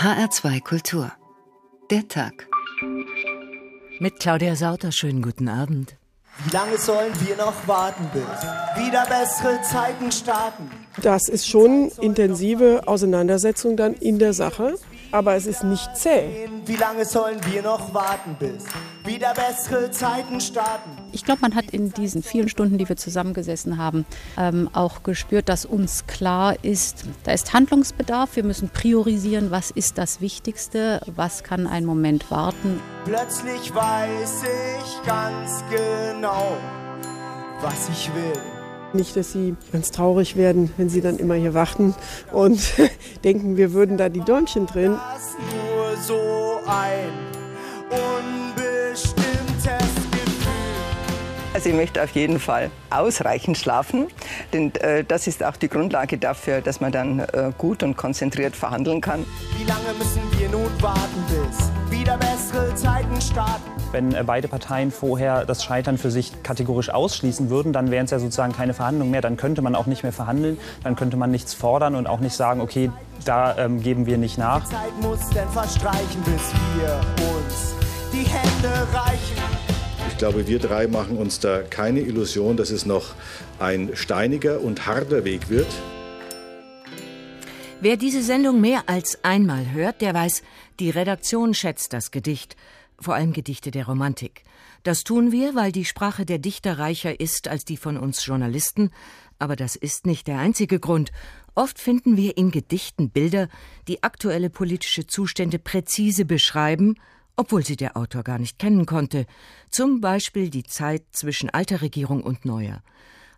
HR2 Kultur. Der Tag. Mit Claudia Sauter, schönen guten Abend. Wie lange sollen wir noch warten, bis wieder bessere Zeiten starten? Das ist schon intensive Auseinandersetzung dann in der Sache, aber es ist nicht zäh. Wie lange sollen wir noch warten, bis wieder bessere Zeiten starten? Ich glaube, man hat in diesen vielen Stunden, die wir zusammengesessen haben, ähm, auch gespürt, dass uns klar ist, da ist Handlungsbedarf. Wir müssen priorisieren, was ist das Wichtigste, was kann einen Moment warten. Plötzlich weiß ich ganz genau, was ich will. Nicht, dass sie ganz traurig werden, wenn sie dann immer hier warten und denken, wir würden da die Däumchen drehen. Das nur so ein unbestimmtes Also ich möchte auf jeden Fall ausreichend schlafen, denn äh, das ist auch die Grundlage dafür, dass man dann äh, gut und konzentriert verhandeln kann. Wie lange müssen wir nun warten, bis wieder bessere Zeiten starten? Wenn äh, beide Parteien vorher das Scheitern für sich kategorisch ausschließen würden, dann wären es ja sozusagen keine Verhandlungen mehr. Dann könnte man auch nicht mehr verhandeln, dann könnte man nichts fordern und auch nicht sagen, okay, da ähm, geben wir nicht nach. Die Zeit muss denn verstreichen, bis wir uns die Hände reichen. Ich glaube, wir drei machen uns da keine Illusion, dass es noch ein steiniger und harter Weg wird. Wer diese Sendung mehr als einmal hört, der weiß, die Redaktion schätzt das Gedicht, vor allem Gedichte der Romantik. Das tun wir, weil die Sprache der Dichter reicher ist als die von uns Journalisten, aber das ist nicht der einzige Grund. Oft finden wir in Gedichten Bilder, die aktuelle politische Zustände präzise beschreiben, obwohl sie der Autor gar nicht kennen konnte. Zum Beispiel die Zeit zwischen alter Regierung und neuer.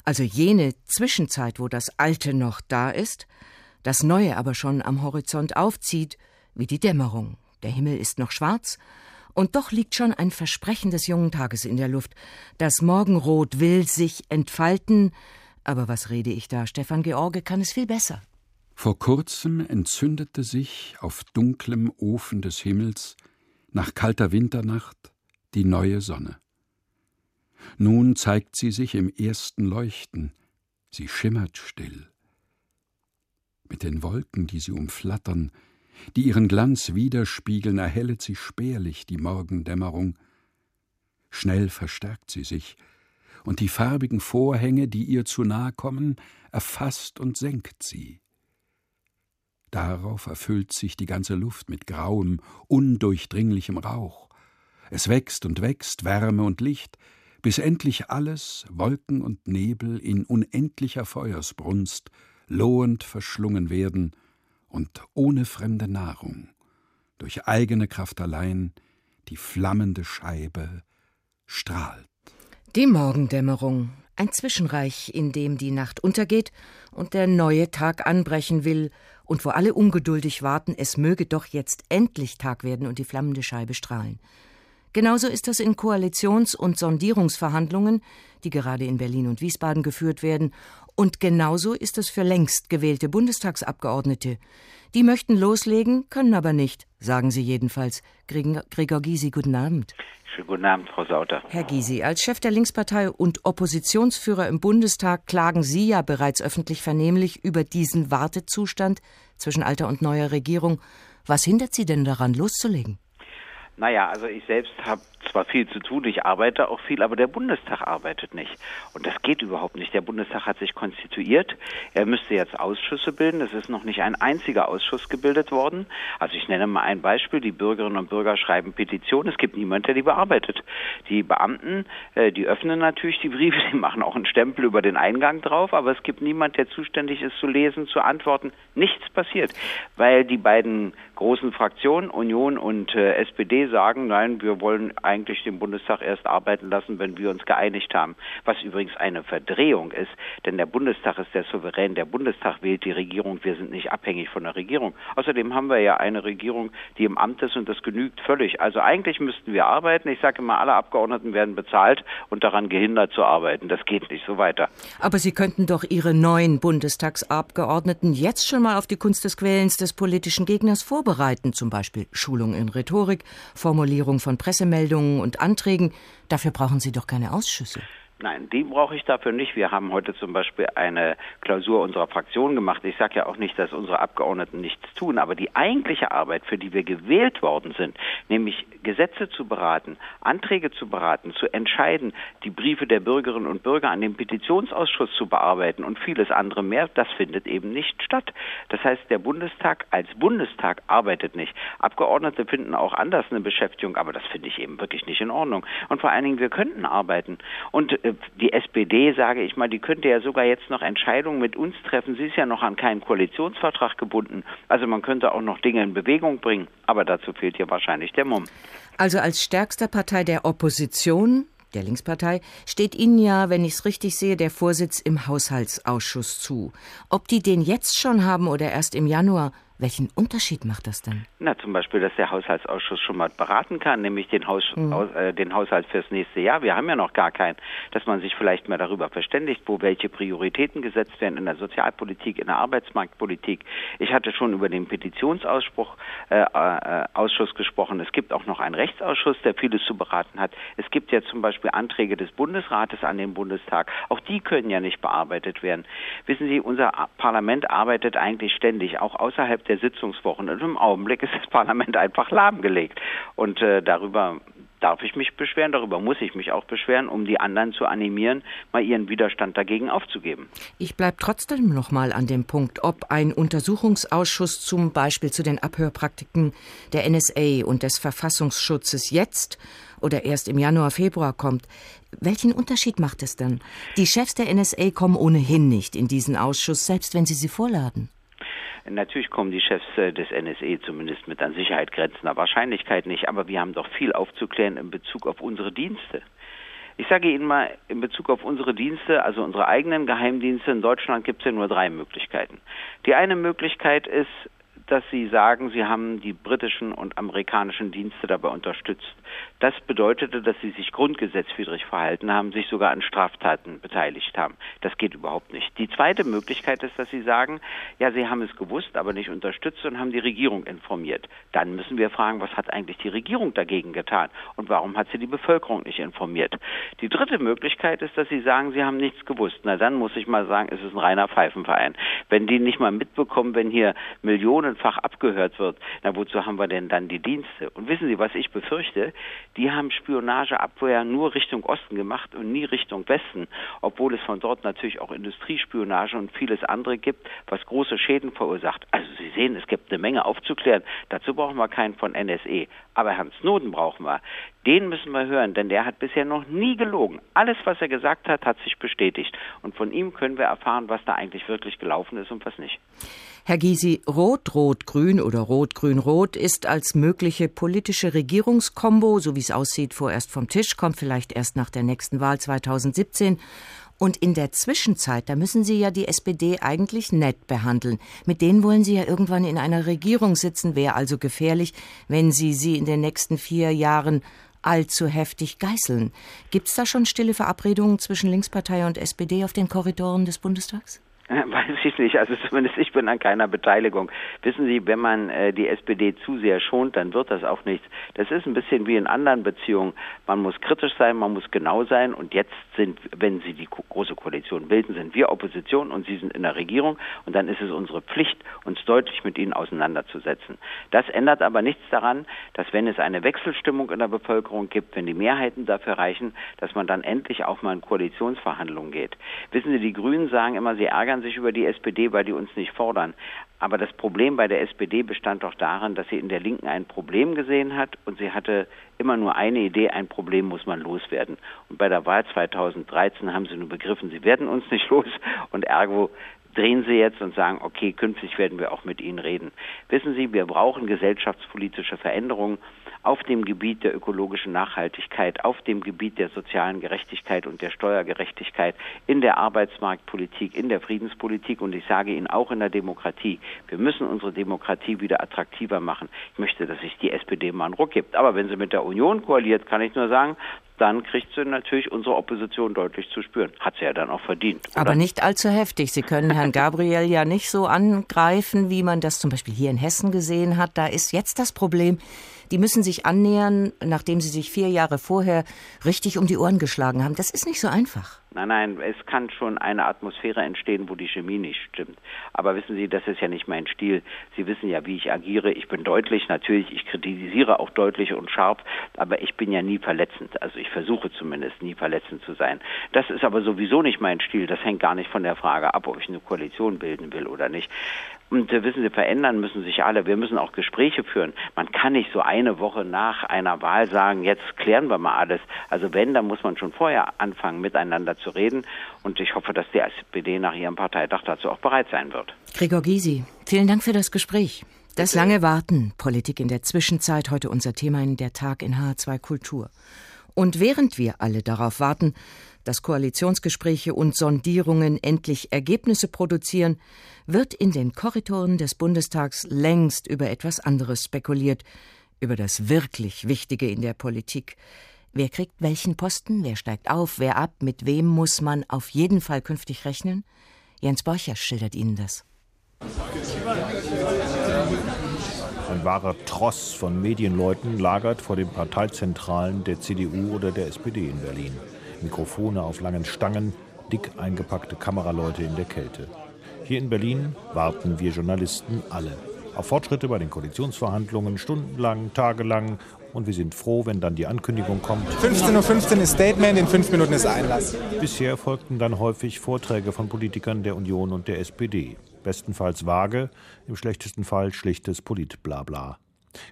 Also jene Zwischenzeit, wo das Alte noch da ist, das Neue aber schon am Horizont aufzieht, wie die Dämmerung. Der Himmel ist noch schwarz, und doch liegt schon ein Versprechen des jungen Tages in der Luft. Das Morgenrot will sich entfalten, aber was rede ich da? Stefan George kann es viel besser. Vor kurzem entzündete sich auf dunklem Ofen des Himmels nach kalter Winternacht die neue Sonne. Nun zeigt sie sich im ersten Leuchten, sie schimmert still. Mit den Wolken, die sie umflattern, die ihren Glanz widerspiegeln, erhellet sie spärlich die Morgendämmerung. Schnell verstärkt sie sich, und die farbigen Vorhänge, die ihr zu nahe kommen, erfasst und senkt sie. Darauf erfüllt sich die ganze Luft mit grauem, undurchdringlichem Rauch. Es wächst und wächst, Wärme und Licht, bis endlich alles, Wolken und Nebel, in unendlicher Feuersbrunst, lohend verschlungen werden und ohne fremde Nahrung, durch eigene Kraft allein, die flammende Scheibe strahlt. Die Morgendämmerung, ein Zwischenreich, in dem die Nacht untergeht und der neue Tag anbrechen will und wo alle ungeduldig warten, es möge doch jetzt endlich Tag werden und die flammende Scheibe strahlen. Genauso ist das in Koalitions- und Sondierungsverhandlungen, die gerade in Berlin und Wiesbaden geführt werden, und genauso ist es für längst gewählte Bundestagsabgeordnete. Die möchten loslegen, können aber nicht, sagen sie jedenfalls. Gregor Gysi, guten Abend. Schönen guten Abend, Frau Sauter. Herr Gysi, als Chef der Linkspartei und Oppositionsführer im Bundestag klagen Sie ja bereits öffentlich vernehmlich über diesen Wartezustand zwischen alter und neuer Regierung. Was hindert Sie denn daran, loszulegen? Naja, also ich selbst habe zwar viel zu tun, ich arbeite auch viel, aber der Bundestag arbeitet nicht. Und das geht überhaupt nicht. Der Bundestag hat sich konstituiert. Er müsste jetzt Ausschüsse bilden. Es ist noch nicht ein einziger Ausschuss gebildet worden. Also ich nenne mal ein Beispiel. Die Bürgerinnen und Bürger schreiben Petitionen. Es gibt niemanden, der die bearbeitet. Die Beamten, äh, die öffnen natürlich die Briefe, die machen auch einen Stempel über den Eingang drauf, aber es gibt niemanden, der zuständig ist zu lesen, zu antworten. Nichts passiert, weil die beiden großen Fraktionen, Union und äh, SPD, sagen, nein, wir wollen eigentlich den Bundestag erst arbeiten lassen, wenn wir uns geeinigt haben. Was übrigens eine Verdrehung ist, denn der Bundestag ist der Souverän, der Bundestag wählt die Regierung, wir sind nicht abhängig von der Regierung. Außerdem haben wir ja eine Regierung, die im Amt ist und das genügt völlig. Also eigentlich müssten wir arbeiten. Ich sage immer, alle Abgeordneten werden bezahlt und daran gehindert zu arbeiten. Das geht nicht so weiter. Aber Sie könnten doch Ihre neuen Bundestagsabgeordneten jetzt schon mal auf die Kunst des Quälens des politischen Gegners vorbereiten, zum Beispiel Schulung in Rhetorik, Formulierung von Pressemeldungen und Anträgen. Dafür brauchen Sie doch keine Ausschüsse. Nein, die brauche ich dafür nicht. Wir haben heute zum Beispiel eine Klausur unserer Fraktion gemacht. Ich sage ja auch nicht, dass unsere Abgeordneten nichts tun, aber die eigentliche Arbeit, für die wir gewählt worden sind, nämlich Gesetze zu beraten, Anträge zu beraten, zu entscheiden, die Briefe der Bürgerinnen und Bürger an den Petitionsausschuss zu bearbeiten und vieles andere mehr, das findet eben nicht statt. Das heißt, der Bundestag als Bundestag arbeitet nicht. Abgeordnete finden auch anders eine Beschäftigung, aber das finde ich eben wirklich nicht in Ordnung. Und vor allen Dingen, wir könnten arbeiten. Und äh, die SPD, sage ich mal, die könnte ja sogar jetzt noch Entscheidungen mit uns treffen. Sie ist ja noch an keinen Koalitionsvertrag gebunden. Also man könnte auch noch Dinge in Bewegung bringen. Aber dazu fehlt hier wahrscheinlich der Mumm. Also als stärkster Partei der Opposition, der Linkspartei, steht Ihnen ja, wenn ich es richtig sehe, der Vorsitz im Haushaltsausschuss zu. Ob die den jetzt schon haben oder erst im Januar, welchen Unterschied macht das denn? Na, zum Beispiel, dass der Haushaltsausschuss schon mal beraten kann, nämlich den, Haus, mhm. äh, den Haushalt fürs nächste Jahr. Wir haben ja noch gar keinen, dass man sich vielleicht mal darüber verständigt, wo welche Prioritäten gesetzt werden in der Sozialpolitik, in der Arbeitsmarktpolitik. Ich hatte schon über den Petitionsausspruch äh, äh, gesprochen. Es gibt auch noch einen Rechtsausschuss, der vieles zu beraten hat. Es gibt ja zum Beispiel Anträge des Bundesrates an den Bundestag. Auch die können ja nicht bearbeitet werden. Wissen Sie, unser Parlament arbeitet eigentlich ständig, auch außerhalb der der Sitzungswochen. Und im Augenblick ist das Parlament einfach lahmgelegt. Und äh, darüber darf ich mich beschweren, darüber muss ich mich auch beschweren, um die anderen zu animieren, mal ihren Widerstand dagegen aufzugeben. Ich bleibe trotzdem noch mal an dem Punkt, ob ein Untersuchungsausschuss zum Beispiel zu den Abhörpraktiken der NSA und des Verfassungsschutzes jetzt oder erst im Januar, Februar kommt. Welchen Unterschied macht es dann? Die Chefs der NSA kommen ohnehin nicht in diesen Ausschuss, selbst wenn sie sie vorladen. Natürlich kommen die Chefs äh, des NSE zumindest mit an Sicherheit grenzender Wahrscheinlichkeit nicht, aber wir haben doch viel aufzuklären in Bezug auf unsere Dienste. Ich sage Ihnen mal, in Bezug auf unsere Dienste, also unsere eigenen Geheimdienste in Deutschland gibt es ja nur drei Möglichkeiten. Die eine Möglichkeit ist, dass Sie sagen, Sie haben die britischen und amerikanischen Dienste dabei unterstützt. Das bedeutete, dass Sie sich grundgesetzwidrig verhalten haben, sich sogar an Straftaten beteiligt haben. Das geht überhaupt nicht. Die zweite Möglichkeit ist, dass Sie sagen, ja, Sie haben es gewusst, aber nicht unterstützt und haben die Regierung informiert. Dann müssen wir fragen, was hat eigentlich die Regierung dagegen getan und warum hat sie die Bevölkerung nicht informiert? Die dritte Möglichkeit ist, dass Sie sagen, Sie haben nichts gewusst. Na, dann muss ich mal sagen, es ist ein reiner Pfeifenverein. Wenn die nicht mal mitbekommen, wenn hier Millionen mehrfach abgehört wird, na wozu haben wir denn dann die Dienste? Und wissen Sie, was ich befürchte? Die haben Spionageabwehr nur Richtung Osten gemacht und nie Richtung Westen, obwohl es von dort natürlich auch Industriespionage und vieles andere gibt, was große Schäden verursacht. Also Sie sehen, es gibt eine Menge aufzuklären. Dazu brauchen wir keinen von NSE. Aber Herrn Snowden brauchen wir. Den müssen wir hören, denn der hat bisher noch nie gelogen. Alles, was er gesagt hat, hat sich bestätigt. Und von ihm können wir erfahren, was da eigentlich wirklich gelaufen ist und was nicht. Herr Gysi, Rot-Rot-Grün oder Rot-Grün-Rot ist als mögliche politische Regierungskombo, so wie es aussieht, vorerst vom Tisch, kommt vielleicht erst nach der nächsten Wahl 2017. Und in der Zwischenzeit, da müssen Sie ja die SPD eigentlich nett behandeln. Mit denen wollen Sie ja irgendwann in einer Regierung sitzen. Wäre also gefährlich, wenn Sie sie in den nächsten vier Jahren allzu heftig geißeln. Gibt es da schon stille Verabredungen zwischen Linkspartei und SPD auf den Korridoren des Bundestags? Weiß ich nicht. Also zumindest ich bin an keiner Beteiligung. Wissen Sie, wenn man äh, die SPD zu sehr schont, dann wird das auch nichts. Das ist ein bisschen wie in anderen Beziehungen. Man muss kritisch sein, man muss genau sein. Und jetzt sind, wenn Sie die große Koalition bilden, sind wir Opposition und Sie sind in der Regierung. Und dann ist es unsere Pflicht, uns deutlich mit Ihnen auseinanderzusetzen. Das ändert aber nichts daran, dass wenn es eine Wechselstimmung in der Bevölkerung gibt, wenn die Mehrheiten dafür reichen, dass man dann endlich auch mal in Koalitionsverhandlungen geht. Wissen Sie, die Grünen sagen immer, sie ärgern sich über die SPD, weil die uns nicht fordern. Aber das Problem bei der SPD bestand doch darin, dass sie in der Linken ein Problem gesehen hat und sie hatte immer nur eine Idee, ein Problem muss man loswerden. Und bei der Wahl 2013 haben sie nur begriffen, sie werden uns nicht los und ergo drehen Sie jetzt und sagen, okay, künftig werden wir auch mit Ihnen reden. Wissen Sie, wir brauchen gesellschaftspolitische Veränderungen auf dem Gebiet der ökologischen Nachhaltigkeit, auf dem Gebiet der sozialen Gerechtigkeit und der Steuergerechtigkeit, in der Arbeitsmarktpolitik, in der Friedenspolitik und ich sage Ihnen auch in der Demokratie. Wir müssen unsere Demokratie wieder attraktiver machen. Ich möchte, dass sich die SPD mal einen Ruck gibt. Aber wenn sie mit der Union koaliert, kann ich nur sagen, dann kriegt sie natürlich unsere Opposition deutlich zu spüren. Hat sie ja dann auch verdient. Oder? Aber nicht allzu heftig. Sie können Herrn Gabriel ja nicht so angreifen, wie man das zum Beispiel hier in Hessen gesehen hat. Da ist jetzt das Problem, die müssen sich annähern, nachdem sie sich vier Jahre vorher richtig um die Ohren geschlagen haben. Das ist nicht so einfach. Nein, nein, es kann schon eine Atmosphäre entstehen, wo die Chemie nicht stimmt. Aber wissen Sie, das ist ja nicht mein Stil. Sie wissen ja, wie ich agiere. Ich bin deutlich, natürlich, ich kritisiere auch deutlich und scharf, aber ich bin ja nie verletzend. Also ich versuche zumindest nie verletzend zu sein. Das ist aber sowieso nicht mein Stil. Das hängt gar nicht von der Frage ab, ob ich eine Koalition bilden will oder nicht. Und äh, wissen Sie, verändern müssen sich alle. Wir müssen auch Gespräche führen. Man kann nicht so eine Woche nach einer Wahl sagen, jetzt klären wir mal alles. Also wenn, dann muss man schon vorher anfangen, miteinander zu reden. Und ich hoffe, dass die SPD nach ihrem Parteitag dazu auch bereit sein wird. Gregor Gysi, vielen Dank für das Gespräch. Das lange Warten, Politik in der Zwischenzeit, heute unser Thema in der Tag in H2 Kultur. Und während wir alle darauf warten, dass Koalitionsgespräche und Sondierungen endlich Ergebnisse produzieren, wird in den Korridoren des Bundestags längst über etwas anderes spekuliert, über das wirklich Wichtige in der Politik, Wer kriegt welchen Posten? Wer steigt auf? Wer ab? Mit wem muss man auf jeden Fall künftig rechnen? Jens Borcher schildert Ihnen das. Ein wahrer Tross von Medienleuten lagert vor den Parteizentralen der CDU oder der SPD in Berlin. Mikrofone auf langen Stangen, dick eingepackte Kameraleute in der Kälte. Hier in Berlin warten wir Journalisten alle. Auf Fortschritte bei den Koalitionsverhandlungen stundenlang, tagelang und wir sind froh, wenn dann die Ankündigung kommt. 15.15 Uhr ist Statement, in fünf Minuten ist Einlass. Bisher folgten dann häufig Vorträge von Politikern der Union und der SPD. Bestenfalls vage, im schlechtesten Fall schlichtes Politblabla.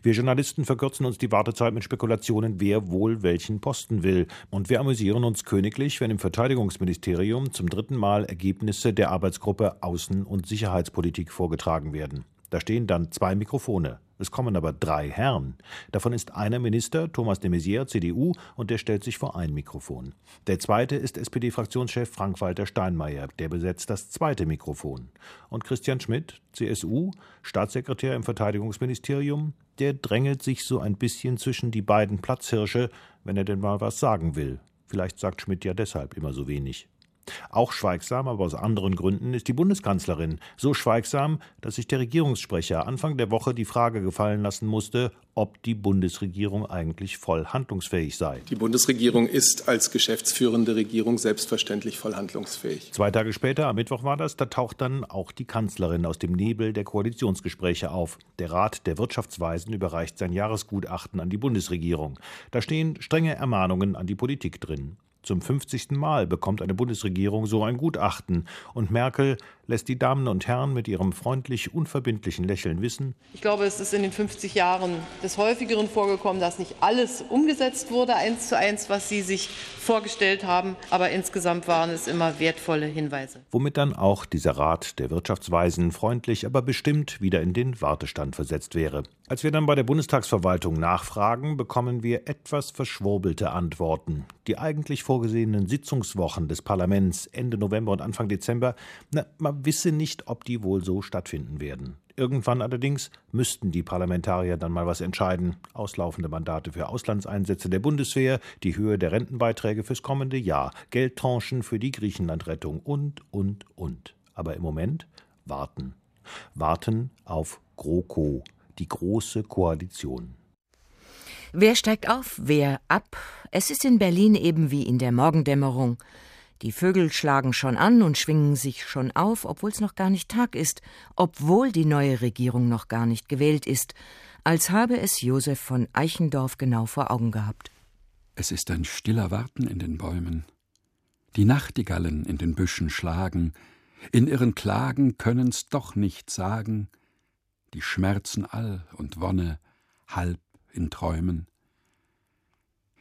Wir Journalisten verkürzen uns die Wartezeit mit Spekulationen, wer wohl welchen Posten will. Und wir amüsieren uns königlich, wenn im Verteidigungsministerium zum dritten Mal Ergebnisse der Arbeitsgruppe Außen- und Sicherheitspolitik vorgetragen werden. Da stehen dann zwei Mikrofone. Es kommen aber drei Herren. Davon ist einer Minister, Thomas de Maizière, CDU, und der stellt sich vor ein Mikrofon. Der zweite ist SPD-Fraktionschef Frank-Walter Steinmeier, der besetzt das zweite Mikrofon. Und Christian Schmidt, CSU, Staatssekretär im Verteidigungsministerium, der drängelt sich so ein bisschen zwischen die beiden Platzhirsche, wenn er denn mal was sagen will. Vielleicht sagt Schmidt ja deshalb immer so wenig. Auch schweigsam, aber aus anderen Gründen, ist die Bundeskanzlerin. So schweigsam, dass sich der Regierungssprecher Anfang der Woche die Frage gefallen lassen musste, ob die Bundesregierung eigentlich voll handlungsfähig sei. Die Bundesregierung ist als geschäftsführende Regierung selbstverständlich voll handlungsfähig. Zwei Tage später, am Mittwoch war das, da taucht dann auch die Kanzlerin aus dem Nebel der Koalitionsgespräche auf. Der Rat der Wirtschaftsweisen überreicht sein Jahresgutachten an die Bundesregierung. Da stehen strenge Ermahnungen an die Politik drin. Zum 50. Mal bekommt eine Bundesregierung so ein Gutachten und Merkel lässt die Damen und Herren mit ihrem freundlich unverbindlichen Lächeln wissen. Ich glaube, es ist in den 50 Jahren des häufigeren vorgekommen, dass nicht alles umgesetzt wurde, eins zu eins, was Sie sich vorgestellt haben, aber insgesamt waren es immer wertvolle Hinweise. Womit dann auch dieser Rat der Wirtschaftsweisen freundlich, aber bestimmt wieder in den Wartestand versetzt wäre. Als wir dann bei der Bundestagsverwaltung nachfragen, bekommen wir etwas verschwurbelte Antworten. Die eigentlich vorgesehenen Sitzungswochen des Parlaments Ende November und Anfang Dezember, na, man wisse nicht, ob die wohl so stattfinden werden. Irgendwann allerdings müssten die Parlamentarier dann mal was entscheiden. Auslaufende Mandate für Auslandseinsätze der Bundeswehr, die Höhe der Rentenbeiträge fürs kommende Jahr, Geldtranchen für die Griechenlandrettung und, und, und. Aber im Moment warten. Warten auf GroKo die Große Koalition. Wer steigt auf, wer ab? Es ist in Berlin eben wie in der Morgendämmerung. Die Vögel schlagen schon an und schwingen sich schon auf, obwohl es noch gar nicht Tag ist, obwohl die neue Regierung noch gar nicht gewählt ist, als habe es Josef von Eichendorf genau vor Augen gehabt. Es ist ein stiller Warten in den Bäumen. Die Nachtigallen in den Büschen schlagen, in ihren Klagen können's doch nicht sagen, die Schmerzen all und Wonne halb in Träumen.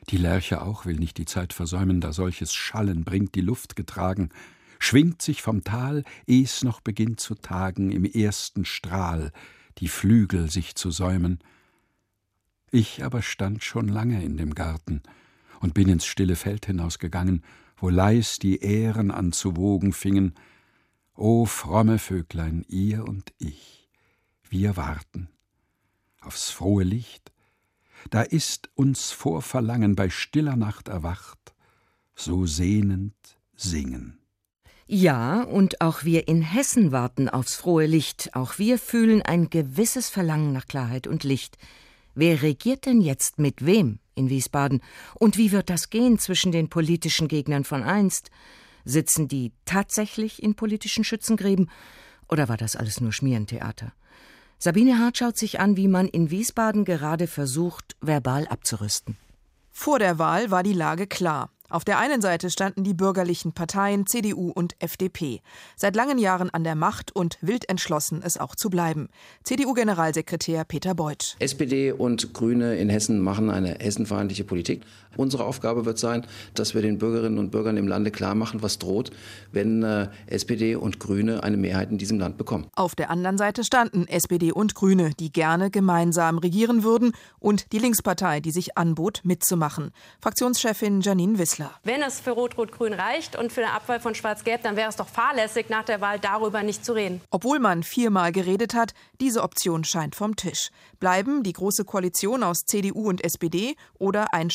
Die Lerche auch will nicht die Zeit versäumen, da solches Schallen bringt die Luft getragen, schwingt sich vom Tal, eh's noch beginnt zu tagen, im ersten Strahl die Flügel sich zu säumen. Ich aber stand schon lange in dem Garten und bin ins stille Feld hinausgegangen, wo leis die Ähren an zu wogen fingen. O fromme Vöglein, ihr und ich wir warten aufs frohe Licht, da ist uns vor Verlangen bei stiller Nacht erwacht, so sehnend singen. Ja, und auch wir in Hessen warten aufs frohe Licht, auch wir fühlen ein gewisses Verlangen nach Klarheit und Licht. Wer regiert denn jetzt mit wem in Wiesbaden? Und wie wird das gehen zwischen den politischen Gegnern von einst? Sitzen die tatsächlich in politischen Schützengräben? Oder war das alles nur Schmierentheater? Sabine Hart schaut sich an, wie man in Wiesbaden gerade versucht, verbal abzurüsten. Vor der Wahl war die Lage klar. Auf der einen Seite standen die bürgerlichen Parteien CDU und FDP, seit langen Jahren an der Macht und wild entschlossen, es auch zu bleiben. CDU-Generalsekretär Peter Beuth. SPD und Grüne in Hessen machen eine hessenfeindliche Politik. Unsere Aufgabe wird sein, dass wir den Bürgerinnen und Bürgern im Lande klar machen, was droht, wenn äh, SPD und Grüne eine Mehrheit in diesem Land bekommen. Auf der anderen Seite standen SPD und Grüne, die gerne gemeinsam regieren würden, und die Linkspartei, die sich anbot, mitzumachen. Fraktionschefin Janine Wissler. Wenn es für Rot-Rot-Grün reicht und für eine Abwahl von Schwarz-Gelb, dann wäre es doch fahrlässig, nach der Wahl darüber nicht zu reden. Obwohl man viermal geredet hat, diese Option scheint vom Tisch. Bleiben die Große Koalition aus CDU und SPD oder ein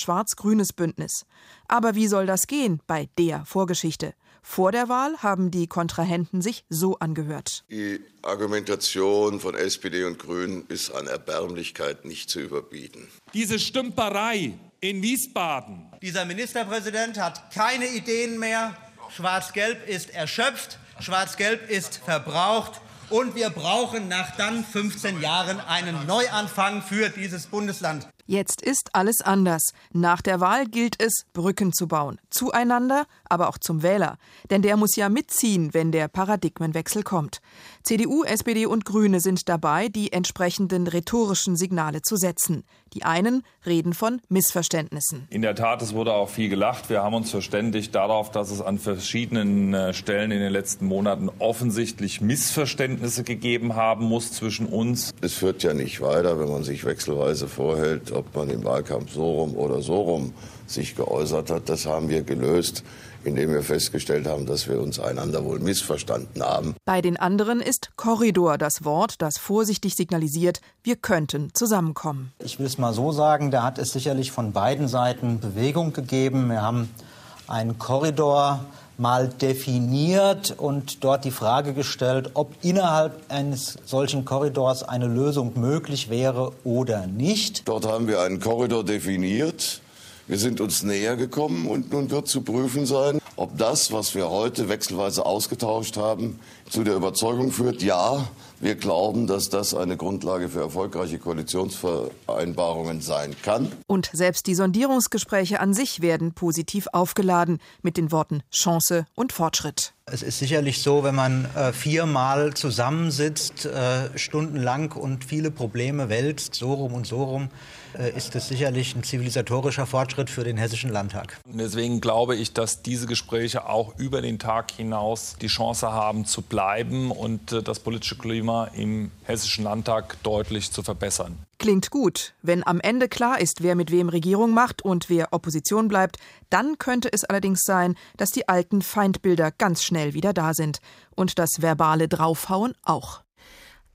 schwarz-grünes Bündnis. Aber wie soll das gehen bei der Vorgeschichte? Vor der Wahl haben die Kontrahenten sich so angehört. Die Argumentation von SPD und Grünen ist an Erbärmlichkeit nicht zu überbieten. Diese Stümperei in Wiesbaden. Dieser Ministerpräsident hat keine Ideen mehr. Schwarz-Gelb ist erschöpft, Schwarz-Gelb ist verbraucht. Und wir brauchen nach dann 15 Jahren einen Neuanfang für dieses Bundesland. Jetzt ist alles anders. Nach der Wahl gilt es, Brücken zu bauen. Zueinander, aber auch zum Wähler. Denn der muss ja mitziehen, wenn der Paradigmenwechsel kommt. CDU, SPD und Grüne sind dabei, die entsprechenden rhetorischen Signale zu setzen. Die einen reden von Missverständnissen. In der Tat, es wurde auch viel gelacht. Wir haben uns verständigt darauf, dass es an verschiedenen äh, Stellen in den letzten Monaten offensichtlich Missverständnisse gegeben haben muss zwischen uns. Es führt ja nicht weiter, wenn man sich wechselweise vorhält, ob man im Wahlkampf so rum oder so rum sich geäußert hat. Das haben wir gelöst indem wir festgestellt haben, dass wir uns einander wohl missverstanden haben. Bei den anderen ist Korridor das Wort, das vorsichtig signalisiert, wir könnten zusammenkommen. Ich will es mal so sagen, da hat es sicherlich von beiden Seiten Bewegung gegeben. Wir haben einen Korridor mal definiert und dort die Frage gestellt, ob innerhalb eines solchen Korridors eine Lösung möglich wäre oder nicht. Dort haben wir einen Korridor definiert wir sind uns näher gekommen und nun wird zu prüfen sein, ob das, was wir heute wechselweise ausgetauscht haben, zu der Überzeugung führt, ja, wir glauben, dass das eine Grundlage für erfolgreiche Koalitionsvereinbarungen sein kann. Und selbst die Sondierungsgespräche an sich werden positiv aufgeladen mit den Worten Chance und Fortschritt. Es ist sicherlich so, wenn man äh, viermal zusammensitzt, äh, stundenlang und viele Probleme wälzt, so rum und so rum, äh, ist es sicherlich ein zivilisatorischer Fortschritt für den Hessischen Landtag. Deswegen glaube ich, dass diese Gespräche auch über den Tag hinaus die Chance haben zu bleiben und äh, das politische Klima im Hessischen Landtag deutlich zu verbessern. Klingt gut. Wenn am Ende klar ist, wer mit wem Regierung macht und wer Opposition bleibt, dann könnte es allerdings sein, dass die alten Feindbilder ganz schnell wieder da sind. Und das verbale Draufhauen auch.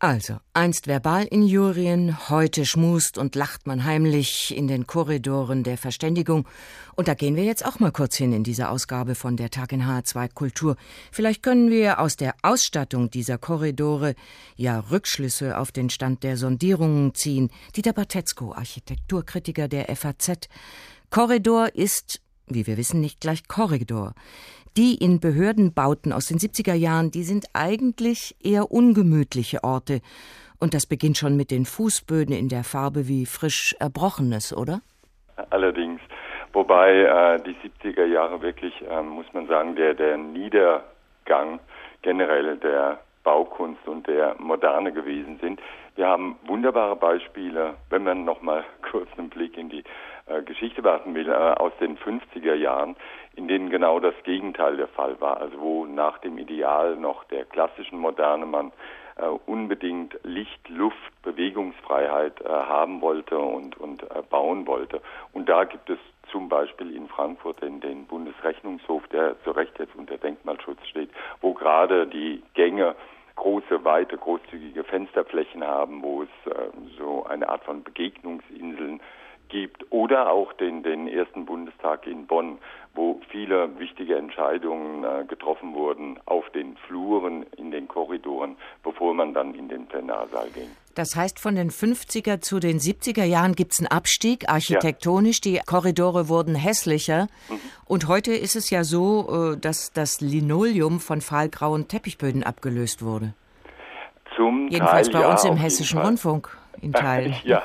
Also, einst Verbalinjurien, heute schmust und lacht man heimlich in den Korridoren der Verständigung. Und da gehen wir jetzt auch mal kurz hin in dieser Ausgabe von der Tag in H2 Kultur. Vielleicht können wir aus der Ausstattung dieser Korridore ja Rückschlüsse auf den Stand der Sondierungen ziehen. Dieter Batetzko, Architekturkritiker der FAZ. Korridor ist, wie wir wissen, nicht gleich Korridor. Die in Behördenbauten aus den 70er Jahren, die sind eigentlich eher ungemütliche Orte. Und das beginnt schon mit den Fußböden in der Farbe wie frisch Erbrochenes, oder? Allerdings. Wobei äh, die 70er Jahre wirklich, äh, muss man sagen, der, der Niedergang generell der Baukunst und der Moderne gewesen sind. Wir haben wunderbare Beispiele, wenn man noch mal kurz einen Blick in die äh, Geschichte werfen will, äh, aus den 50er Jahren, in denen genau das Gegenteil der Fall war. Also wo nach dem Ideal noch der klassischen Moderne man äh, unbedingt Licht, Luft, Bewegungsfreiheit äh, haben wollte und, und äh, bauen wollte. Und da gibt es zum Beispiel in Frankfurt den, den Bundesrechnungshof, der zu Recht jetzt unter Denkmalschutz steht, wo gerade die Gänge große, weite, großzügige Fensterflächen haben, wo es äh, so eine Art von Begegnungsinseln gibt oder auch den, den ersten Bundestag in Bonn, wo viele wichtige Entscheidungen äh, getroffen wurden auf den Fluren, in den Korridoren, bevor man dann in den Plenarsaal ging. Das heißt, von den 50er zu den 70er Jahren gibt es einen Abstieg, architektonisch. Ja. Die Korridore wurden hässlicher. Mhm. Und heute ist es ja so, äh, dass das Linoleum von fahlgrauen Teppichböden abgelöst wurde. Zum Jedenfalls Teil, bei uns ja, im hessischen. Rundfunk in Teilen. ja,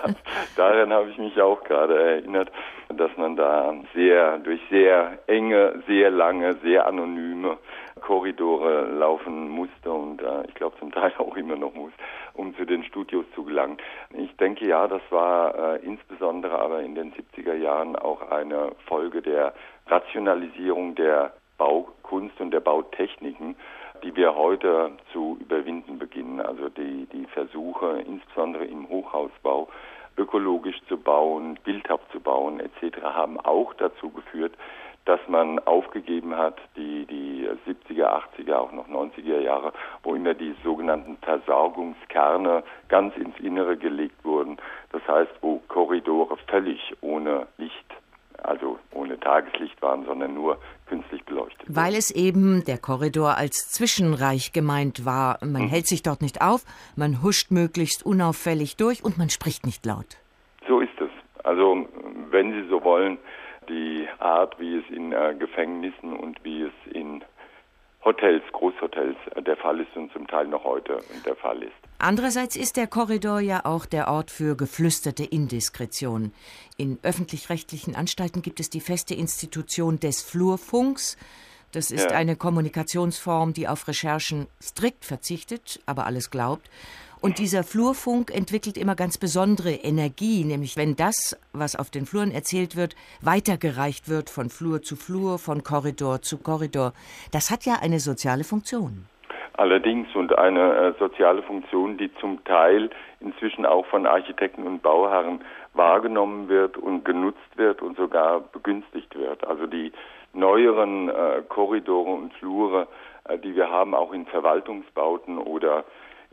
daran habe ich mich auch gerade erinnert, dass man da sehr durch sehr enge, sehr lange, sehr anonyme Korridore laufen musste und äh, ich glaube zum Teil auch immer noch muss, um zu den Studios zu gelangen. Ich denke ja, das war äh, insbesondere aber in den 70er Jahren auch eine Folge der Rationalisierung der Baukunst und der Bautechniken, die wir heute zu überwinden beginnen. Also die, die Versuche, insbesondere im Hochhausbau, ökologisch zu bauen, bildhaft zu bauen etc., haben auch dazu geführt, dass man aufgegeben hat, die, die 70er, 80er, auch noch 90er Jahre, wo immer die sogenannten Versorgungskerne ganz ins Innere gelegt wurden. Das heißt, wo Korridore völlig ohne Licht, also ohne Tageslicht waren, sondern nur künstlich beleuchtet. Weil es eben der Korridor als Zwischenreich gemeint war. Man Mhm. hält sich dort nicht auf, man huscht möglichst unauffällig durch und man spricht nicht laut. So ist es. Also, wenn Sie so wollen, die Art, wie es in äh, Gefängnissen und wie es in Hotels, Großhotels der Fall ist und zum Teil noch heute der Fall ist. Andererseits ist der Korridor ja auch der Ort für geflüsterte Indiskretion. In öffentlich-rechtlichen Anstalten gibt es die feste Institution des Flurfunks. Das ist Ja. eine Kommunikationsform, die auf Recherchen strikt verzichtet, aber alles glaubt. Und dieser Flurfunk entwickelt immer ganz besondere Energie, nämlich wenn das, was auf den Fluren erzählt wird, weitergereicht wird von Flur zu Flur, von Korridor zu Korridor. Das hat ja eine soziale Funktion. Allerdings und eine äh, soziale Funktion, die zum Teil inzwischen auch von Architekten und Bauherren wahrgenommen wird und genutzt wird und sogar begünstigt wird. Also die neueren äh, Korridore und Flure, äh, die wir haben, auch in Verwaltungsbauten oder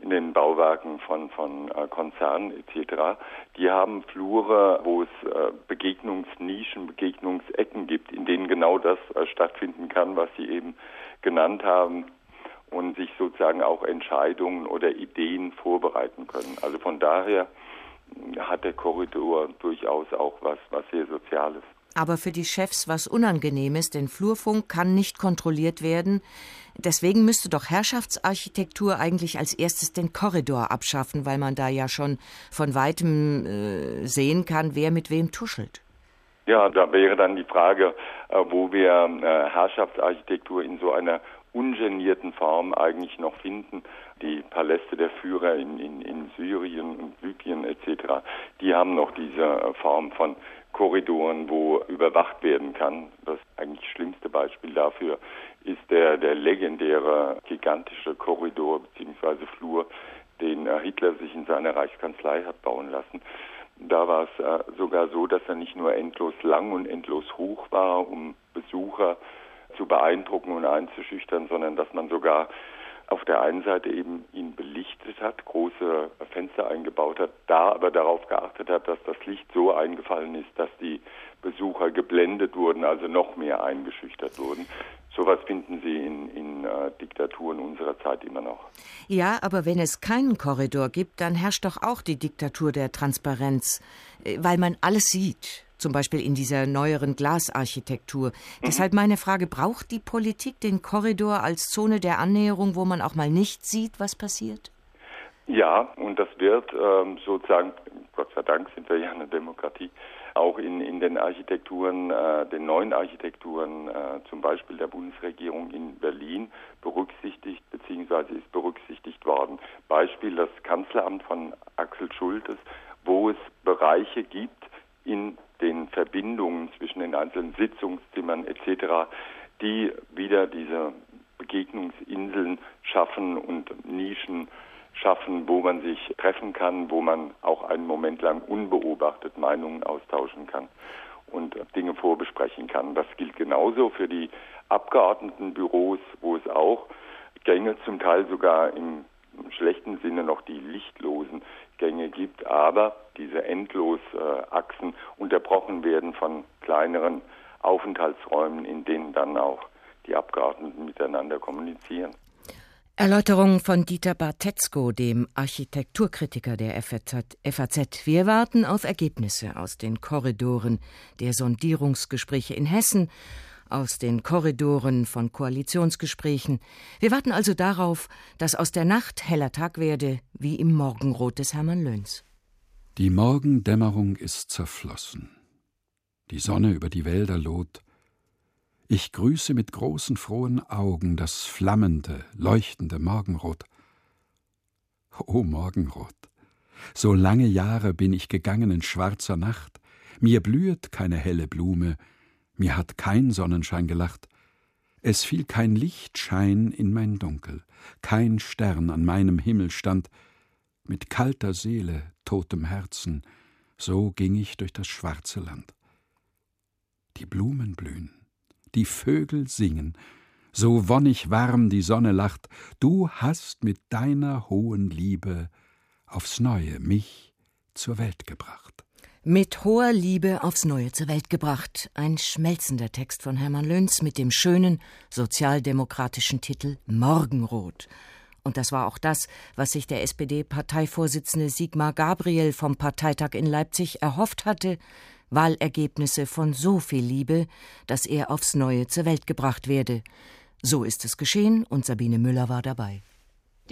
in den Bauwerken von, von äh, Konzernen etc., die haben Flure, wo es äh, Begegnungsnischen, Begegnungsecken gibt, in denen genau das äh, stattfinden kann, was Sie eben genannt haben und sich sozusagen auch Entscheidungen oder Ideen vorbereiten können. Also von daher hat der Korridor durchaus auch was, was sehr Soziales. Aber für die Chefs was Unangenehmes, denn Flurfunk kann nicht kontrolliert werden. Deswegen müsste doch Herrschaftsarchitektur eigentlich als erstes den Korridor abschaffen, weil man da ja schon von weitem äh, sehen kann, wer mit wem tuschelt. Ja, da wäre dann die Frage, äh, wo wir äh, Herrschaftsarchitektur in so einer ungenierten Form eigentlich noch finden. Die Paläste der Führer in, in, in Syrien und Libyen etc., die haben noch diese äh, Form von Korridoren, wo überwacht werden kann. Das eigentlich schlimmste Beispiel dafür ist der, der legendäre gigantische Korridor bzw. Flur, den äh, Hitler sich in seiner Reichskanzlei hat bauen lassen. Da war es äh, sogar so, dass er nicht nur endlos lang und endlos hoch war, um Besucher zu beeindrucken und einzuschüchtern, sondern dass man sogar auf der einen Seite eben ihn belichtet hat, große Fenster eingebaut hat, da aber darauf geachtet hat, dass das Licht so eingefallen ist, dass die Besucher geblendet wurden, also noch mehr eingeschüchtert wurden. Sowas finden Sie in, in äh, Diktaturen unserer Zeit immer noch. Ja, aber wenn es keinen Korridor gibt, dann herrscht doch auch die Diktatur der Transparenz, äh, weil man alles sieht. Zum Beispiel in dieser neueren Glasarchitektur. Deshalb meine Frage, braucht die Politik den Korridor als Zone der Annäherung, wo man auch mal nicht sieht, was passiert? Ja, und das wird ähm, sozusagen, Gott sei Dank sind wir ja eine Demokratie, auch in, in den Architekturen, äh, den neuen Architekturen, äh, zum Beispiel der Bundesregierung in Berlin, berücksichtigt bzw. ist berücksichtigt worden. Beispiel das Kanzleramt von Axel Schultes, wo es Bereiche gibt in den Verbindungen zwischen den einzelnen Sitzungszimmern etc., die wieder diese Begegnungsinseln schaffen und Nischen schaffen, wo man sich treffen kann, wo man auch einen Moment lang unbeobachtet Meinungen austauschen kann und Dinge vorbesprechen kann. Das gilt genauso für die Abgeordnetenbüros, wo es auch Gänge zum Teil sogar im schlechten Sinne noch die lichtlosen Gänge gibt, aber diese Endlosachsen unterbrochen werden von kleineren Aufenthaltsräumen, in denen dann auch die Abgeordneten miteinander kommunizieren. Erläuterung von Dieter Bartetzko, dem Architekturkritiker der FAZ. Wir warten auf Ergebnisse aus den Korridoren der Sondierungsgespräche in Hessen, aus den Korridoren von Koalitionsgesprächen. Wir warten also darauf, dass aus der Nacht heller Tag werde, wie im Morgenrot des Hermann Löns. Die Morgendämmerung ist zerflossen. Die Sonne über die Wälder loht, ich grüße mit großen frohen Augen das flammende, leuchtende Morgenrot. O Morgenrot, so lange Jahre bin ich gegangen in schwarzer Nacht, mir blühet keine helle Blume, mir hat kein Sonnenschein gelacht, es fiel kein Lichtschein in mein Dunkel, kein Stern an meinem Himmel stand, mit kalter Seele, totem Herzen, so ging ich durch das schwarze Land. Die Blumen blühen, die Vögel singen, so wonnig warm die Sonne lacht, du hast mit deiner hohen Liebe aufs Neue mich zur Welt gebracht. Mit hoher Liebe aufs Neue zur Welt gebracht. Ein schmelzender Text von Hermann Löns mit dem schönen sozialdemokratischen Titel Morgenrot. Und das war auch das, was sich der SPD-Parteivorsitzende Sigmar Gabriel vom Parteitag in Leipzig erhofft hatte, Wahlergebnisse von so viel Liebe, dass er aufs Neue zur Welt gebracht werde. So ist es geschehen und Sabine Müller war dabei.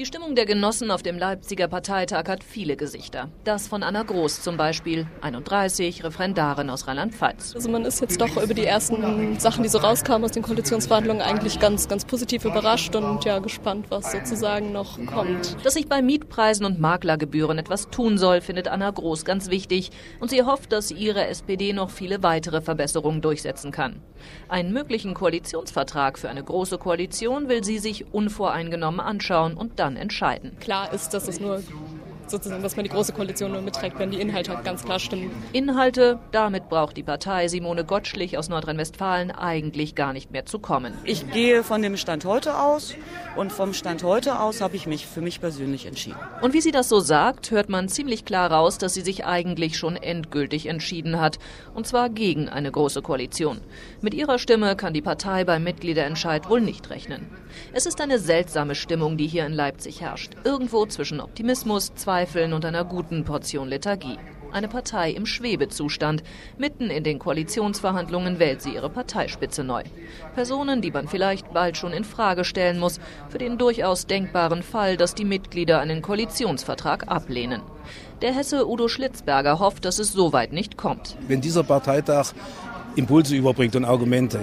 Die Stimmung der Genossen auf dem Leipziger Parteitag hat viele Gesichter. Das von Anna Groß zum Beispiel, 31, Referendarin aus Rheinland-Pfalz. Also man ist jetzt doch über die ersten Sachen, die so rauskamen aus den Koalitionsverhandlungen, eigentlich ganz, ganz positiv überrascht und ja gespannt, was sozusagen noch kommt. Dass sich bei Mietpreisen und Maklergebühren etwas tun soll, findet Anna Groß ganz wichtig und sie hofft, dass ihre SPD noch viele weitere Verbesserungen durchsetzen kann. Einen möglichen Koalitionsvertrag für eine große Koalition will sie sich unvoreingenommen anschauen und dann entscheiden. Klar ist, dass es nur sozusagen, dass man die große Koalition nur mitträgt, wenn die Inhalte halt ganz klar stimmen. Inhalte, damit braucht die Partei Simone Gottschlich aus Nordrhein-Westfalen eigentlich gar nicht mehr zu kommen. Ich gehe von dem Stand heute aus und vom Stand heute aus habe ich mich für mich persönlich entschieden. Und wie sie das so sagt, hört man ziemlich klar raus, dass sie sich eigentlich schon endgültig entschieden hat. Und zwar gegen eine große Koalition. Mit ihrer Stimme kann die Partei beim Mitgliederentscheid wohl nicht rechnen. Es ist eine seltsame Stimmung, die hier in Leipzig herrscht. Irgendwo zwischen Optimismus, Zweifeln und einer guten Portion Lethargie. Eine Partei im Schwebezustand. Mitten in den Koalitionsverhandlungen wählt sie ihre Parteispitze neu. Personen, die man vielleicht bald schon in Frage stellen muss, für den durchaus denkbaren Fall, dass die Mitglieder einen Koalitionsvertrag ablehnen. Der Hesse Udo Schlitzberger hofft, dass es so weit nicht kommt. Wenn dieser Parteitag Impulse überbringt und Argumente,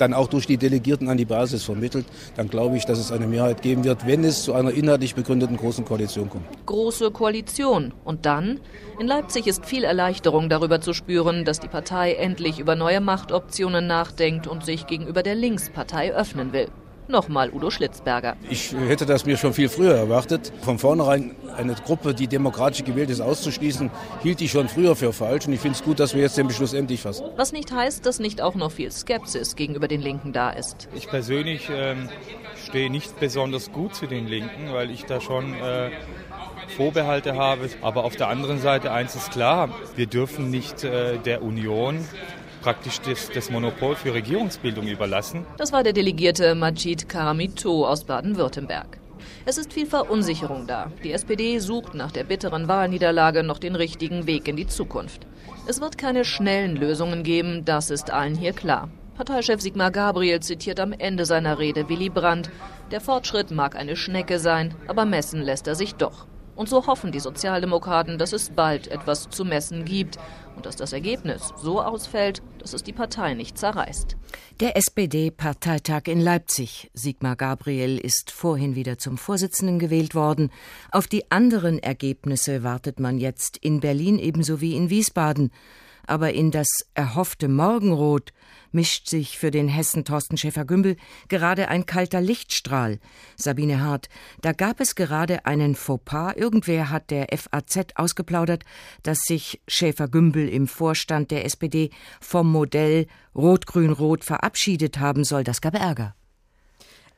dann auch durch die Delegierten an die Basis vermittelt, dann glaube ich, dass es eine Mehrheit geben wird, wenn es zu einer inhaltlich begründeten großen Koalition kommt. Große Koalition. Und dann? In Leipzig ist viel Erleichterung darüber zu spüren, dass die Partei endlich über neue Machtoptionen nachdenkt und sich gegenüber der Linkspartei öffnen will. Nochmal Udo Schlitzberger. Ich hätte das mir schon viel früher erwartet. Von vornherein eine Gruppe, die demokratisch gewählt ist, auszuschließen, hielt ich schon früher für falsch. Und ich finde es gut, dass wir jetzt den Beschluss endlich fassen. Was nicht heißt, dass nicht auch noch viel Skepsis gegenüber den Linken da ist. Ich persönlich ähm, stehe nicht besonders gut zu den Linken, weil ich da schon äh, Vorbehalte habe. Aber auf der anderen Seite, eins ist klar, wir dürfen nicht äh, der Union praktisch das, das, Monopol für Regierungsbildung überlassen. Das war der Delegierte Majid Karamito aus Baden-Württemberg. Es ist viel Verunsicherung da. Die SPD sucht nach der bitteren Wahlniederlage noch den richtigen Weg in die Zukunft. Es wird keine schnellen Lösungen geben, das ist allen hier klar. Parteichef Sigmar Gabriel zitiert am Ende seiner Rede Willy Brandt. Der Fortschritt mag eine Schnecke sein, aber messen lässt er sich doch. Und so hoffen die Sozialdemokraten, dass es bald etwas zu messen gibt und dass das Ergebnis so ausfällt, dass es die Partei nicht zerreißt. Der SPD-Parteitag in Leipzig. Sigmar Gabriel ist vorhin wieder zum Vorsitzenden gewählt worden. Auf die anderen Ergebnisse wartet man jetzt in Berlin ebenso wie in Wiesbaden. Aber in das erhoffte Morgenrot mischt sich für den Hessen Thorsten Schäfer-Gümbel gerade ein kalter Lichtstrahl. Sabine Hart, da gab es gerade einen Fauxpas. Irgendwer hat der FAZ ausgeplaudert, dass sich Schäfer-Gümbel im Vorstand der SPD vom Modell Rot-Grün-Rot verabschiedet haben soll. Das gab Ärger.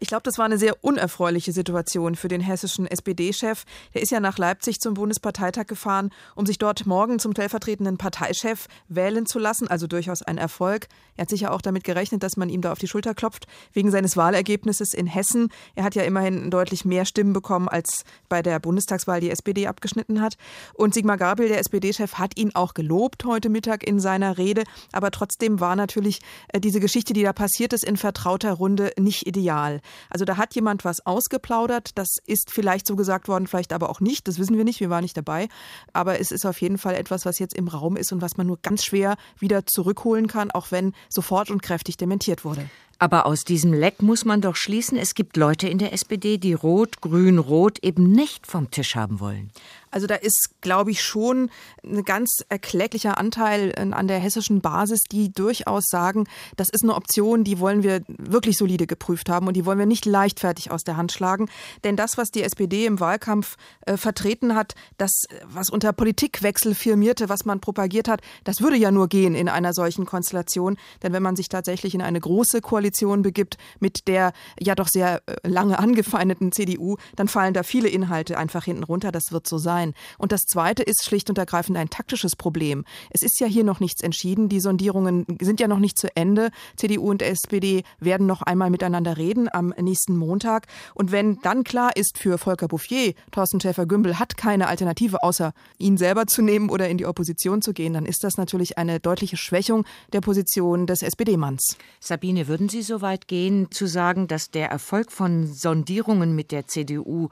Ich glaube, das war eine sehr unerfreuliche Situation für den hessischen SPD-Chef. Der ist ja nach Leipzig zum Bundesparteitag gefahren, um sich dort morgen zum stellvertretenden Parteichef wählen zu lassen. Also durchaus ein Erfolg. Er hat sicher auch damit gerechnet, dass man ihm da auf die Schulter klopft, wegen seines Wahlergebnisses in Hessen. Er hat ja immerhin deutlich mehr Stimmen bekommen, als bei der Bundestagswahl die SPD abgeschnitten hat. Und Sigmar Gabriel, der SPD-Chef, hat ihn auch gelobt heute Mittag in seiner Rede. Aber trotzdem war natürlich äh, diese Geschichte, die da passiert ist, in vertrauter Runde nicht ideal. Also da hat jemand was ausgeplaudert. Das ist vielleicht so gesagt worden, vielleicht aber auch nicht. Das wissen wir nicht. Wir waren nicht dabei. Aber es ist auf jeden Fall etwas, was jetzt im Raum ist und was man nur ganz schwer wieder zurückholen kann, auch wenn sofort und kräftig dementiert wurde. Aber aus diesem Leck muss man doch schließen, es gibt Leute in der SPD, die Rot, Grün, Rot eben nicht vom Tisch haben wollen. Also da ist, glaube ich, schon ein ganz erkläglicher Anteil an der hessischen Basis, die durchaus sagen, das ist eine Option, die wollen wir wirklich solide geprüft haben und die wollen wir nicht leichtfertig aus der Hand schlagen. Denn das, was die SPD im Wahlkampf äh, vertreten hat, das, was unter Politikwechsel firmierte, was man propagiert hat, das würde ja nur gehen in einer solchen Konstellation. Denn wenn man sich tatsächlich in eine große Koalition begibt mit der ja doch sehr äh, lange angefeindeten CDU, dann fallen da viele Inhalte einfach hinten runter. Das wird so sein. Und das Zweite ist schlicht und ergreifend ein taktisches Problem. Es ist ja hier noch nichts entschieden. Die Sondierungen sind ja noch nicht zu Ende. CDU und SPD werden noch einmal miteinander reden am nächsten Montag. Und wenn dann klar ist für Volker Bouffier, Thorsten Schäfer-Gümbel hat keine Alternative, außer ihn selber zu nehmen oder in die Opposition zu gehen, dann ist das natürlich eine deutliche Schwächung der Position des SPD-Manns. Sabine, würden Sie so weit gehen, zu sagen, dass der Erfolg von Sondierungen mit der CDU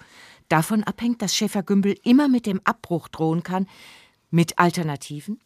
davon abhängt, dass Schäfer-Gümbel immer mit dem Abbruch drohen kann, mit Alternativen?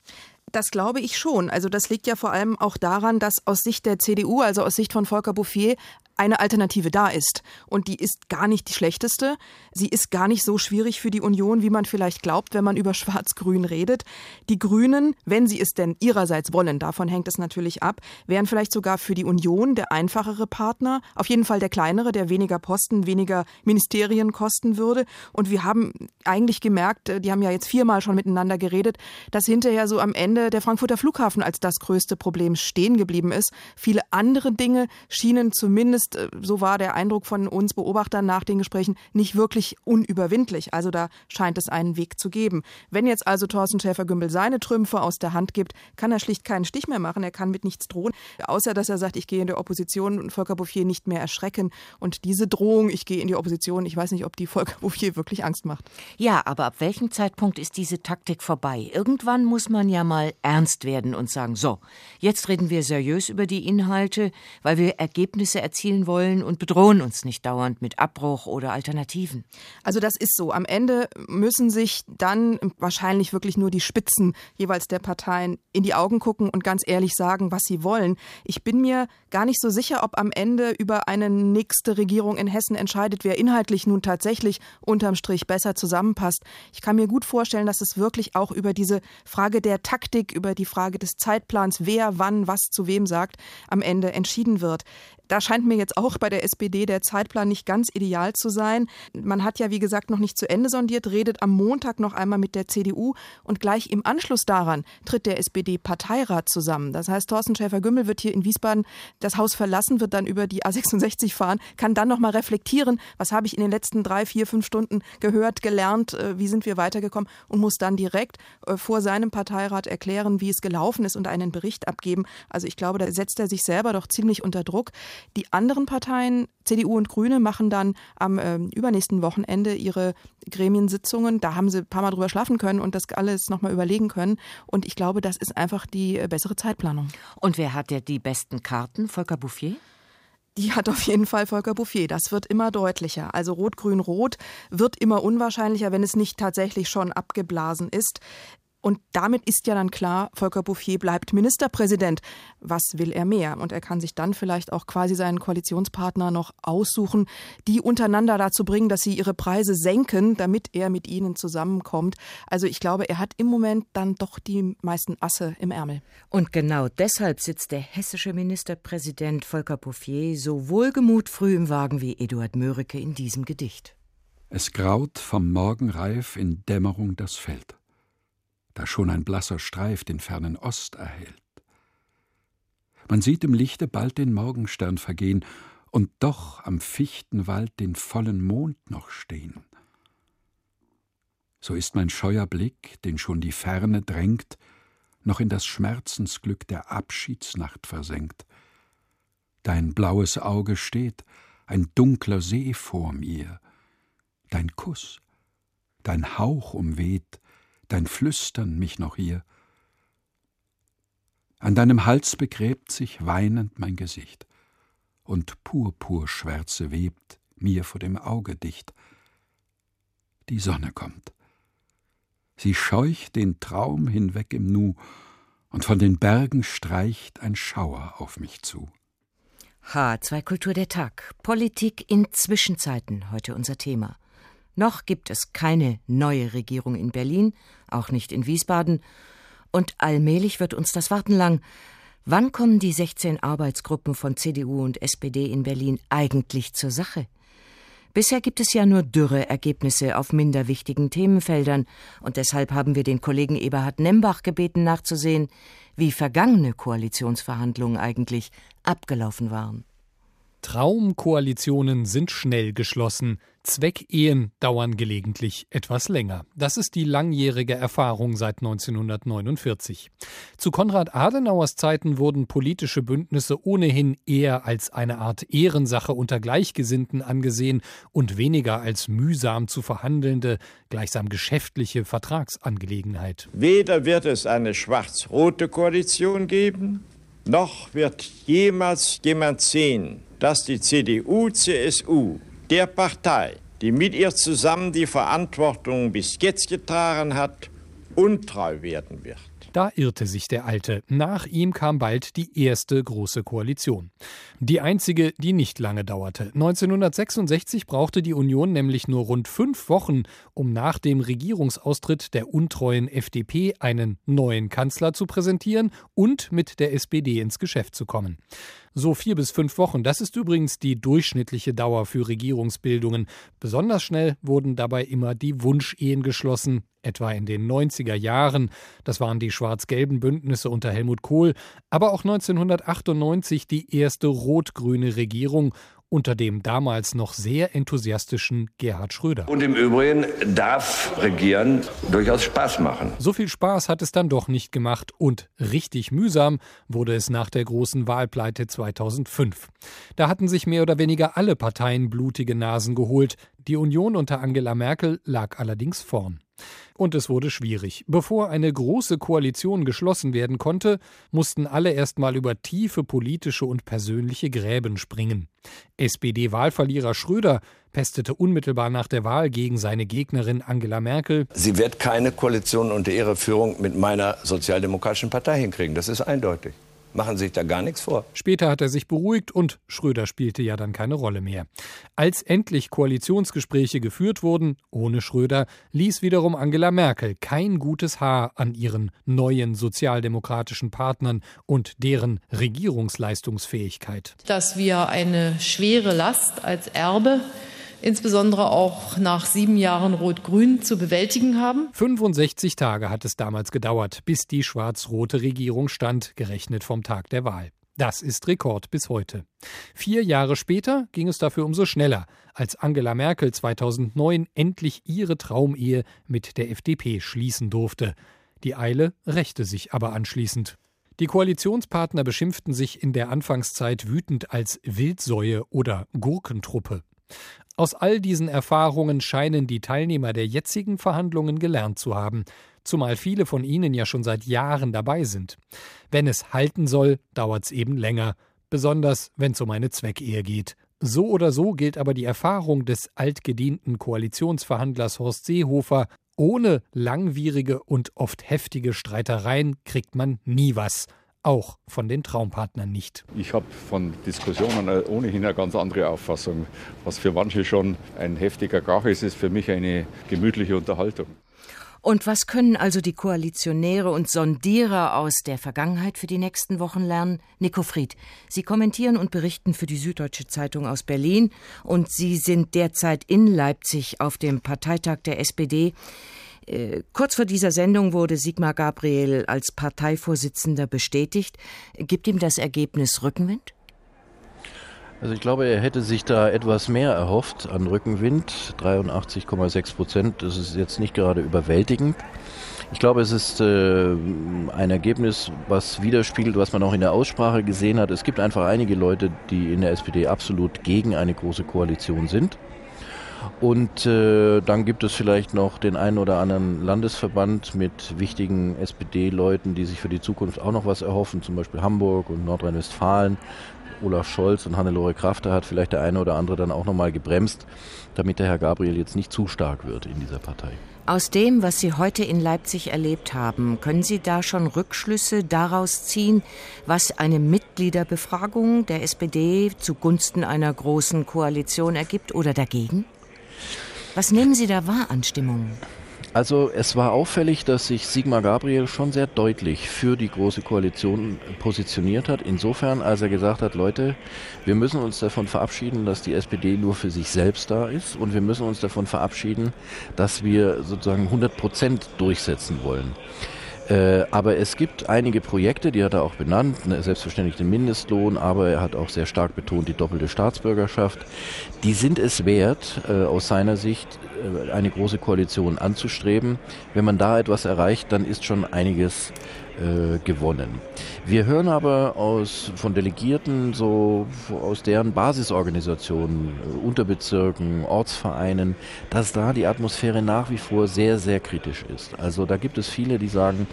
Das glaube ich schon. Also das liegt ja vor allem auch daran, dass aus Sicht der CDU, also aus Sicht von Volker Bouffier, eine Alternative da ist. Und die ist gar nicht die schlechteste. Sie ist gar nicht so schwierig für die Union, wie man vielleicht glaubt, wenn man über Schwarz-Grün redet. Die Grünen, wenn sie es denn ihrerseits wollen, davon hängt es natürlich ab, wären vielleicht sogar für die Union der einfachere Partner. Auf jeden Fall der kleinere, der weniger Posten, weniger Ministerien kosten würde. Und wir haben eigentlich gemerkt, äh, die haben ja jetzt viermal schon miteinander geredet, dass hinterher so am Ende der Frankfurter Flughafen als das größte Problem stehen geblieben ist. Viele andere Dinge schienen zumindest äh, so war der Eindruck von uns Beobachtern nach den Gesprächen, nicht wirklich unüberwindlich. Also da scheint es einen Weg zu geben. Wenn jetzt also Thorsten Schäfer-Gümbel seine Trümpfe aus der Hand gibt, kann er schlicht keinen Stich mehr machen. Er kann mit nichts drohen. Außer, dass er sagt, ich gehe in die Opposition und Volker Bouffier nicht mehr erschrecken. Und diese Drohung, ich gehe in die Opposition, ich weiß nicht, ob die Volker Bouffier wirklich Angst macht. Ja, aber ab welchem Zeitpunkt ist diese Taktik vorbei? Irgendwann muss man ja mal ernst werden und sagen, so, jetzt reden wir seriös über die Inhalte, weil wir Ergebnisse erzielen erzielen wollen und bedrohen uns nicht dauernd mit Abbruch oder Alternativen. Also das ist so. Am Ende müssen sich dann wahrscheinlich wirklich nur die Spitzen jeweils der Parteien in die Augen gucken und ganz ehrlich sagen, was sie wollen. Ich bin mir gar nicht so sicher, ob am Ende über eine nächste Regierung in Hessen entscheidet, wer inhaltlich nun tatsächlich unterm Strich besser zusammenpasst. Ich kann mir gut vorstellen, dass es wirklich auch über diese Frage der Taktik, über die Frage des Zeitplans, wer wann was zu wem sagt, am Ende entschieden wird. Da scheint mir jetzt auch bei der SPD der Zeitplan nicht ganz ideal zu sein. Man hat ja, wie gesagt, noch nicht zu Ende sondiert, redet am Montag noch einmal mit der CDU und gleich im Anschluss daran tritt der SPD-Parteirat zusammen. Das heißt, Thorsten Schäfer-Gümbel wird hier in Wiesbaden das Haus verlassen, wird dann über die A66 fahren, kann dann noch mal reflektieren, was habe ich in den letzten drei, vier, fünf Stunden gehört, gelernt, äh, wie sind wir weitergekommen und muss dann direkt äh, vor seinem Parteirat erklären, wie es gelaufen ist und einen Bericht abgeben. Also ich glaube, da setzt er sich selber doch ziemlich unter Druck. Die anderen Parteien, CDU und Grüne, machen dann am äh, übernächsten Wochenende ihre Gremiensitzungen. Da haben sie ein paar Mal drüber schlafen können und das alles nochmal überlegen können. Und ich glaube, das ist einfach die äh, bessere Zeitplanung. Und wer hat ja die besten Karten? Volker Bouffier? Die hat auf jeden Fall Volker Bouffier. Das wird immer deutlicher. Also Rot-Grün-Rot wird immer unwahrscheinlicher, wenn es nicht tatsächlich schon abgeblasen ist. Und damit ist ja dann klar, Volker Bouffier bleibt Ministerpräsident. Was will er mehr? Und er kann sich dann vielleicht auch quasi seinen Koalitionspartner noch aussuchen, die untereinander dazu bringen, dass sie ihre Preise senken, damit er mit ihnen zusammenkommt. Also ich glaube, er hat im Moment dann doch die meisten Asse im Ärmel. Und genau deshalb sitzt der hessische Ministerpräsident Volker Bouffier so wohlgemut früh im Wagen wie Eduard Mörike in diesem Gedicht. Es graut vom Morgenreif in Dämmerung das Feld da schon ein blasser Streif den fernen Ost erhellt. Man sieht im Lichte bald den Morgenstern vergehen, und doch am Fichtenwald den vollen Mond noch stehen. So ist mein scheuer Blick, den schon die Ferne drängt, noch in das Schmerzensglück der Abschiedsnacht versenkt. Dein blaues Auge steht, ein dunkler See vor mir, dein Kuss, dein Hauch umweht, dein Flüstern mich noch hier. An deinem Hals begräbt sich weinend mein Gesicht, und Purpurschwärze webt mir vor dem Auge dicht. Die Sonne kommt. Sie scheucht den Traum hinweg im Nu, und von den Bergen streicht ein Schauer auf mich zu. H2 Kultur der Tag. Politik in Zwischenzeiten, heute unser Thema. Noch gibt es keine neue Regierung in Berlin, auch nicht in Wiesbaden, und allmählich wird uns das Warten lang. Wann kommen die 16 Arbeitsgruppen von CDU und SPD in Berlin eigentlich zur Sache? Bisher gibt es ja nur dürre Ergebnisse auf minder wichtigen Themenfeldern, und deshalb haben wir den Kollegen Eberhard Nembach gebeten nachzusehen, wie vergangene Koalitionsverhandlungen eigentlich abgelaufen waren. Traumkoalitionen sind schnell geschlossen, Zweckehen dauern gelegentlich etwas länger. Das ist die langjährige Erfahrung seit 1949. Zu Konrad Adenauers Zeiten wurden politische Bündnisse ohnehin eher als eine Art Ehrensache unter Gleichgesinnten angesehen und weniger als mühsam zu verhandelnde, gleichsam geschäftliche Vertragsangelegenheit. Weder wird es eine schwarz-rote Koalition geben, noch wird jemals jemand sehen, dass die CDU-CSU, der Partei, die mit ihr zusammen die Verantwortung bis jetzt getragen hat, untreu werden wird. Da irrte sich der Alte. Nach ihm kam bald die erste große Koalition. Die einzige, die nicht lange dauerte. 1966 brauchte die Union nämlich nur rund fünf Wochen, um nach dem Regierungsaustritt der untreuen FDP einen neuen Kanzler zu präsentieren und mit der SPD ins Geschäft zu kommen. So vier bis fünf Wochen, das ist übrigens die durchschnittliche Dauer für Regierungsbildungen. Besonders schnell wurden dabei immer die Wunschehen geschlossen, etwa in den 90er Jahren. Das waren die schwarz-gelben Bündnisse unter Helmut Kohl, aber auch 1998 die erste rot-grüne Regierung unter dem damals noch sehr enthusiastischen Gerhard Schröder. Und im Übrigen darf Regieren durchaus Spaß machen. So viel Spaß hat es dann doch nicht gemacht und richtig mühsam wurde es nach der großen Wahlpleite 2005. Da hatten sich mehr oder weniger alle Parteien blutige Nasen geholt. Die Union unter Angela Merkel lag allerdings vorn. Und es wurde schwierig. Bevor eine große Koalition geschlossen werden konnte, mussten alle erstmal über tiefe politische und persönliche Gräben springen. SPD-Wahlverlierer Schröder pestete unmittelbar nach der Wahl gegen seine Gegnerin Angela Merkel. Sie wird keine Koalition unter ihrer Führung mit meiner Sozialdemokratischen Partei hinkriegen. Das ist eindeutig. Machen Sie sich da gar nichts vor. Später hat er sich beruhigt und Schröder spielte ja dann keine Rolle mehr. Als endlich Koalitionsgespräche geführt wurden, ohne Schröder, ließ wiederum Angela Merkel kein gutes Haar an ihren neuen sozialdemokratischen Partnern und deren Regierungsleistungsfähigkeit. Dass wir eine schwere Last als Erbe insbesondere auch nach sieben Jahren Rot-Grün zu bewältigen haben. 65 Tage hat es damals gedauert, bis die schwarz-rote Regierung stand, gerechnet vom Tag der Wahl. Das ist Rekord bis heute. Vier Jahre später ging es dafür umso schneller, als Angela Merkel 2009 endlich ihre Traumehe mit der FDP schließen durfte. Die Eile rächte sich aber anschließend. Die Koalitionspartner beschimpften sich in der Anfangszeit wütend als Wildsäue oder Gurkentruppe. Aus all diesen Erfahrungen scheinen die Teilnehmer der jetzigen Verhandlungen gelernt zu haben, zumal viele von ihnen ja schon seit Jahren dabei sind. Wenn es halten soll, dauert's eben länger, besonders wenn es um eine Zweckehe geht. So oder so gilt aber die Erfahrung des altgedienten Koalitionsverhandlers Horst Seehofer, ohne langwierige und oft heftige Streitereien kriegt man nie was auch von den Traumpartnern nicht. Ich habe von Diskussionen ohnehin eine ganz andere Auffassung. Was für manche schon ein heftiger Krach ist, ist für mich eine gemütliche Unterhaltung. Und was können also die Koalitionäre und Sondierer aus der Vergangenheit für die nächsten Wochen lernen? Nico Fried, Sie kommentieren und berichten für die Süddeutsche Zeitung aus Berlin und Sie sind derzeit in Leipzig auf dem Parteitag der SPD. Äh, kurz vor dieser Sendung wurde Sigmar Gabriel als Parteivorsitzender bestätigt. Gibt ihm das Ergebnis Rückenwind? Also ich glaube, er hätte sich da etwas mehr erhofft an Rückenwind. 83,6 Prozent, das ist jetzt nicht gerade überwältigend. Ich glaube, es ist äh, ein Ergebnis, was widerspiegelt, was man auch in der Aussprache gesehen hat. Es gibt einfach einige Leute, die in der SPD absolut gegen eine große Koalition sind. Und äh, dann gibt es vielleicht noch den einen oder anderen Landesverband mit wichtigen SPD-Leuten, die sich für die Zukunft auch noch was erhoffen, zum Beispiel Hamburg und Nordrhein-Westfalen. Olaf Scholz und Hannelore Krafter hat vielleicht der eine oder andere dann auch nochmal gebremst, damit der Herr Gabriel jetzt nicht zu stark wird in dieser Partei. Aus dem, was Sie heute in Leipzig erlebt haben, können Sie da schon Rückschlüsse daraus ziehen, was eine Mitgliederbefragung der SPD zugunsten einer großen Koalition ergibt oder dagegen? Was nehmen Sie da wahr an Stimmungen? Also es war auffällig, dass sich Sigmar Gabriel schon sehr deutlich für die Große Koalition positioniert hat. Insofern, als er gesagt hat, Leute, wir müssen uns davon verabschieden, dass die SPD nur für sich selbst da ist und wir müssen uns davon verabschieden, dass wir sozusagen 100 Prozent durchsetzen wollen. Äh, aber es gibt einige Projekte, die hat er auch benannt, ne, selbstverständlich den Mindestlohn, aber er hat auch sehr stark betont die doppelte Staatsbürgerschaft. Die sind es wert, äh, aus seiner Sicht äh, eine große Koalition anzustreben. Wenn man da etwas erreicht, dann ist schon einiges äh, gewonnen. Wir hören aber aus, von Delegierten, so aus deren Basisorganisationen, äh, Unterbezirken, Ortsvereinen, dass da die Atmosphäre nach wie vor sehr, sehr kritisch ist. Also da gibt es viele, die sagen,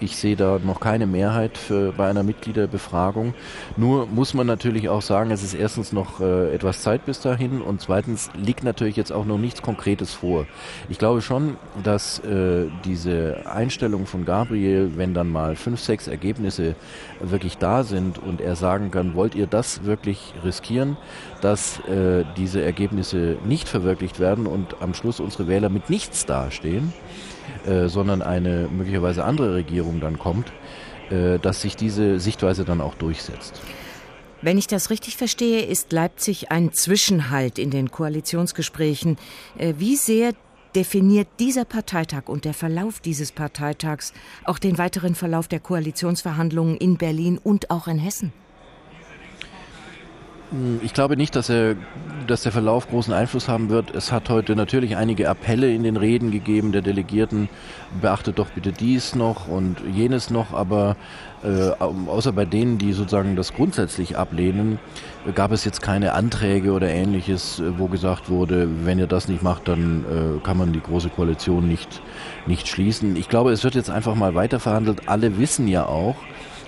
ich sehe da noch keine Mehrheit für, bei einer Mitgliederbefragung. Nur muss man natürlich auch sagen, es ist erstens noch äh, etwas Zeit bis dahin und zweitens liegt natürlich jetzt auch noch nichts Konkretes vor. Ich glaube schon, dass äh, diese Einstellung von Gabriel, wenn dann mal fünf, sechs Ergebnisse wirklich da sind und er sagen kann, wollt ihr das wirklich riskieren, dass äh, diese Ergebnisse nicht verwirklicht werden und am Schluss unsere Wähler mit nichts dastehen? Äh, sondern eine möglicherweise andere Regierung dann kommt, äh, dass sich diese Sichtweise dann auch durchsetzt. Wenn ich das richtig verstehe, ist Leipzig ein Zwischenhalt in den Koalitionsgesprächen. Äh, wie sehr definiert dieser Parteitag und der Verlauf dieses Parteitags auch den weiteren Verlauf der Koalitionsverhandlungen in Berlin und auch in Hessen? Ich glaube nicht, dass, er, dass der Verlauf großen Einfluss haben wird. Es hat heute natürlich einige Appelle in den Reden gegeben der Delegierten. Beachtet doch bitte dies noch und jenes noch. Aber äh, außer bei denen, die sozusagen das grundsätzlich ablehnen, gab es jetzt keine Anträge oder ähnliches, wo gesagt wurde, wenn ihr das nicht macht, dann äh, kann man die große Koalition nicht, nicht schließen. Ich glaube, es wird jetzt einfach mal weiter verhandelt. Alle wissen ja auch,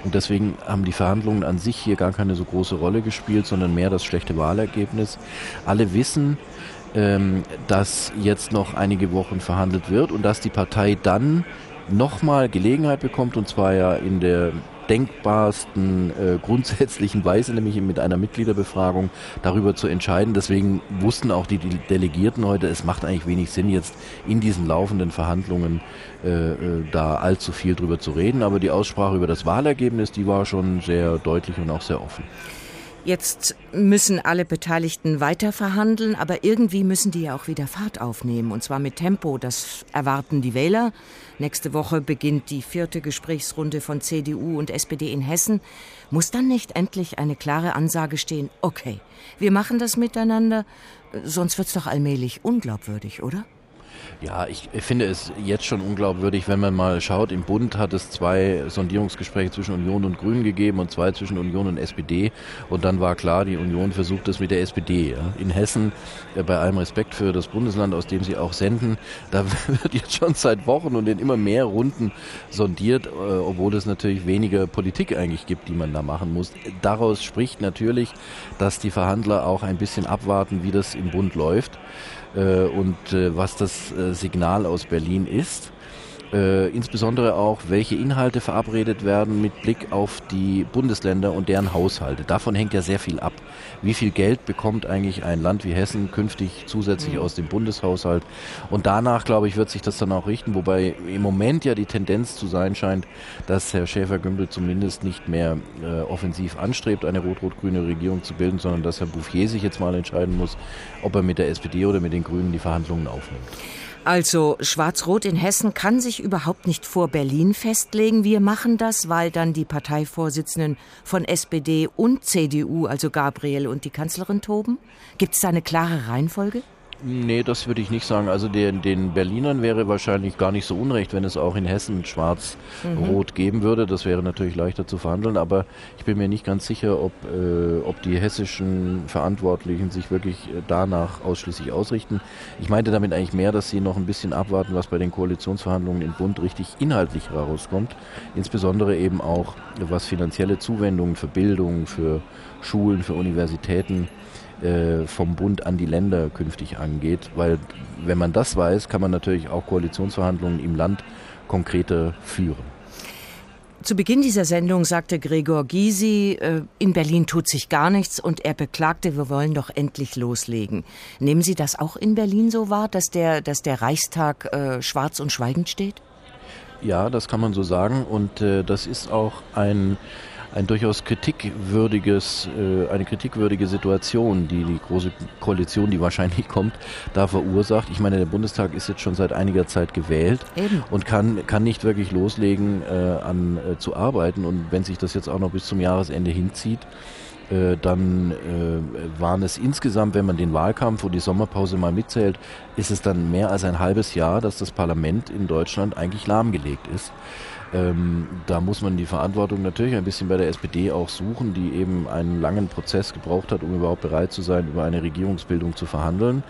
und deswegen haben die Verhandlungen an sich hier gar keine so große Rolle gespielt, sondern mehr das schlechte Wahlergebnis. Alle wissen, ähm, dass jetzt noch einige Wochen verhandelt wird und dass die Partei dann nochmal Gelegenheit bekommt, und zwar ja in der denkbarsten äh, grundsätzlichen Weise, nämlich mit einer Mitgliederbefragung, darüber zu entscheiden. Deswegen wussten auch die, Delegierten heute, es macht eigentlich wenig Sinn, jetzt in diesen laufenden Verhandlungen äh, äh, da allzu viel drüber zu reden. Aber die Aussprache über das Wahlergebnis, die war schon sehr deutlich und auch sehr offen. Jetzt müssen alle Beteiligten weiter verhandeln, aber irgendwie müssen die ja auch wieder Fahrt aufnehmen, und zwar mit Tempo. Das erwarten die Wähler. Nächste Woche beginnt die vierte Gesprächsrunde von CDU und SPD in Hessen. Muss dann nicht endlich eine klare Ansage stehen, okay, wir machen das miteinander, sonst wird's doch allmählich unglaubwürdig, oder? Ja, ich finde es jetzt schon unglaubwürdig, wenn man mal schaut. Im Bund hat es zwei Sondierungsgespräche zwischen Union und Grünen gegeben und zwei zwischen Union und SPD. Und dann war klar, die Union versucht es mit der SPD. Ja. In Hessen, äh, bei allem Respekt für das Bundesland, aus dem sie auch senden, da wird jetzt schon seit Wochen und in immer mehr Runden sondiert, äh, obwohl es natürlich weniger Politik eigentlich gibt, die man da machen muss. Daraus spricht natürlich, dass die Verhandler auch ein bisschen abwarten, wie das im Bund läuft und äh, was das äh, Signal aus Berlin ist. Äh, insbesondere auch, welche Inhalte verabredet werden mit Blick auf die Bundesländer und deren Haushalte. Davon hängt ja sehr viel ab. Wie viel Geld bekommt eigentlich ein Land wie Hessen künftig zusätzlich mhm. aus dem Bundeshaushalt? Und danach, glaube ich, wird sich das dann auch richten, wobei im Moment ja die Tendenz zu sein scheint, dass Herr Schäfer-Gümbel zumindest nicht mehr äh, offensiv anstrebt, eine rot-rot-grüne Regierung zu bilden, sondern dass Herr Bouffier sich jetzt mal entscheiden muss, ob er mit der SPD oder mit den Grünen die Verhandlungen aufnimmt. Also Schwarz-Rot in Hessen kann sich überhaupt nicht vor Berlin festlegen. Wir machen das, weil dann die Parteivorsitzenden von SPD und CDU, also Gabriel und die Kanzlerin toben. Gibt es da eine klare Reihenfolge? Nee, das würde ich nicht sagen. Also den, den Berlinern wäre wahrscheinlich gar nicht so unrecht, wenn es auch in Hessen schwarz-rot mhm. geben würde. Das wäre natürlich leichter zu verhandeln, aber ich bin mir nicht ganz sicher, ob, äh, ob die hessischen Verantwortlichen sich wirklich äh, danach ausschließlich ausrichten. Ich meinte damit eigentlich mehr, dass sie noch ein bisschen abwarten, was bei den Koalitionsverhandlungen im Bund richtig inhaltlich herauskommt. Insbesondere eben auch, was finanzielle Zuwendungen für Bildung, für Schulen, für Universitäten äh, vom Bund an die Länder künftig angeht, weil wenn man das weiß, kann man natürlich auch Koalitionsverhandlungen im Land konkreter führen. Zu Beginn dieser Sendung sagte Gregor Gysi, äh, in Berlin tut sich gar nichts und er beklagte, wir wollen doch endlich loslegen. Nehmen Sie das auch in Berlin so wahr, dass der, dass der Reichstag äh, schwarz und schweigend steht? Ja, das kann man so sagen und äh, das ist auch ein ein durchaus kritikwürdiges, äh, eine kritikwürdige Situation, die die große Koalition, die wahrscheinlich kommt, da verursacht. Ich meine, der Bundestag ist jetzt schon seit einiger Zeit gewählt Eben. und kann, kann nicht wirklich loslegen, äh, an äh, zu arbeiten. Und wenn sich das jetzt auch noch bis zum Jahresende hinzieht, äh, dann äh, waren es insgesamt, wenn man den Wahlkampf und die Sommerpause mal mitzählt, ist es dann mehr als ein halbes Jahr, dass das Parlament in Deutschland eigentlich lahmgelegt ist. Ähm, da muss man die Verantwortung natürlich ein bisschen bei der SPD auch suchen, die eben einen langen Prozess gebraucht hat, um überhaupt bereit zu sein, über eine Regierungsbildung zu verhandeln.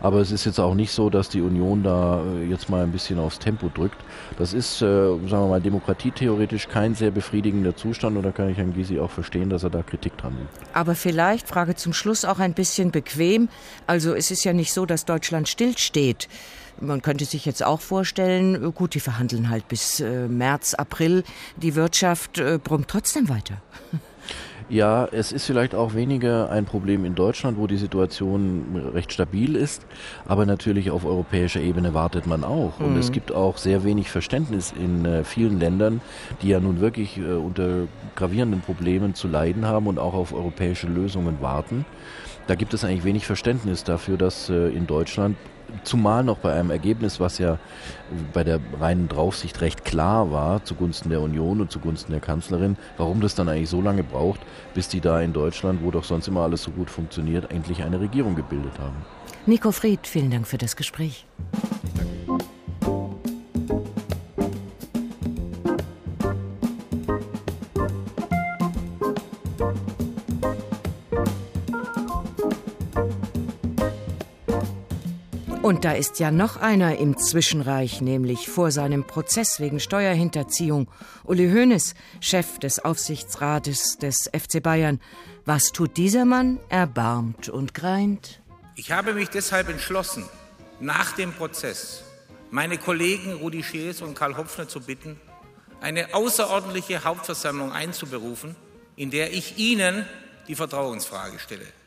Aber es ist jetzt auch nicht so, dass die Union da äh, jetzt mal ein bisschen aufs Tempo drückt. Das ist, äh, sagen wir mal, demokratietheoretisch kein sehr befriedigender Zustand und da kann ich Herrn Gysi auch verstehen, dass er da Kritik dran nimmt. Aber vielleicht, Frage zum Schluss, auch ein bisschen bequem. Also es ist ja nicht so, dass Deutschland stillsteht. Man könnte sich jetzt auch vorstellen, gut, die verhandeln halt bis äh, März, April. Die Wirtschaft äh, brummt trotzdem weiter. Ja, es ist vielleicht auch weniger ein Problem in Deutschland, wo die Situation recht stabil ist, aber natürlich auf europäischer Ebene wartet man auch. Mhm. Und es mhm. gibt auch sehr wenig Verständnis in äh, vielen Ländern, die ja nun wirklich äh, unter gravierenden Problemen zu leiden haben und auch auf europäische Lösungen warten. Da gibt es eigentlich wenig Verständnis dafür, dass äh, in Deutschland Zumal noch bei einem Ergebnis, was ja bei der reinen Draufsicht recht klar war, zugunsten der Union und zugunsten der Kanzlerin, warum das dann eigentlich so lange braucht, bis die da in Deutschland, wo doch sonst immer alles so gut funktioniert, endlich eine Regierung gebildet haben. Nico Fried, vielen Dank für das Gespräch. Danke. Da ist ja noch einer im Zwischenreich, nämlich vor seinem Prozess wegen Steuerhinterziehung. Uli Hoeneß, Chef des Aufsichtsrates des FC Bayern. Was tut dieser Mann? Erbarmt und greint. Ich habe mich deshalb entschlossen, nach dem Prozess meine Kollegen Rudi Schees und Karl Hopfner zu bitten, eine außerordentliche Hauptversammlung einzuberufen, in der ich Ihnen die Vertrauensfrage stelle.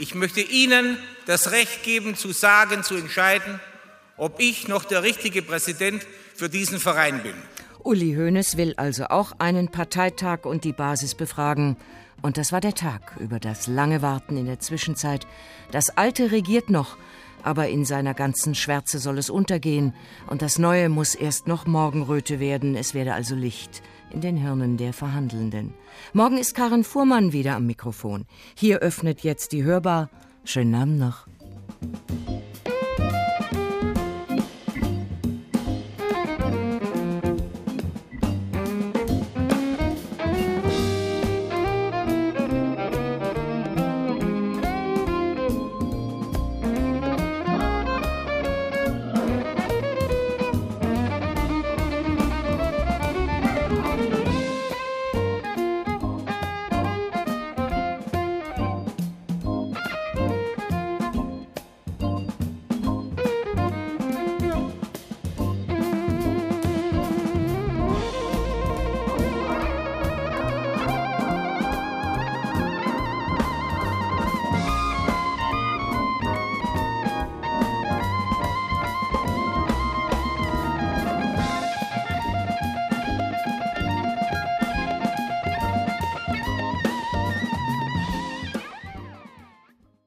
Ich möchte Ihnen das Recht geben, zu sagen, zu entscheiden, ob ich noch der richtige Präsident für diesen Verein bin. Uli Hoeneß will also auch einen Parteitag und die Basis befragen. Und das war der Tag über das lange Warten in der Zwischenzeit. Das Alte regiert noch, aber in seiner ganzen Schwärze soll es untergehen. Und das Neue muss erst noch Morgenröte werden. Es werde also Licht in den Hirnen der Verhandelnden. Morgen ist Karin Fuhrmann wieder am Mikrofon. Hier öffnet jetzt die Hörbar. Schönen Abend noch.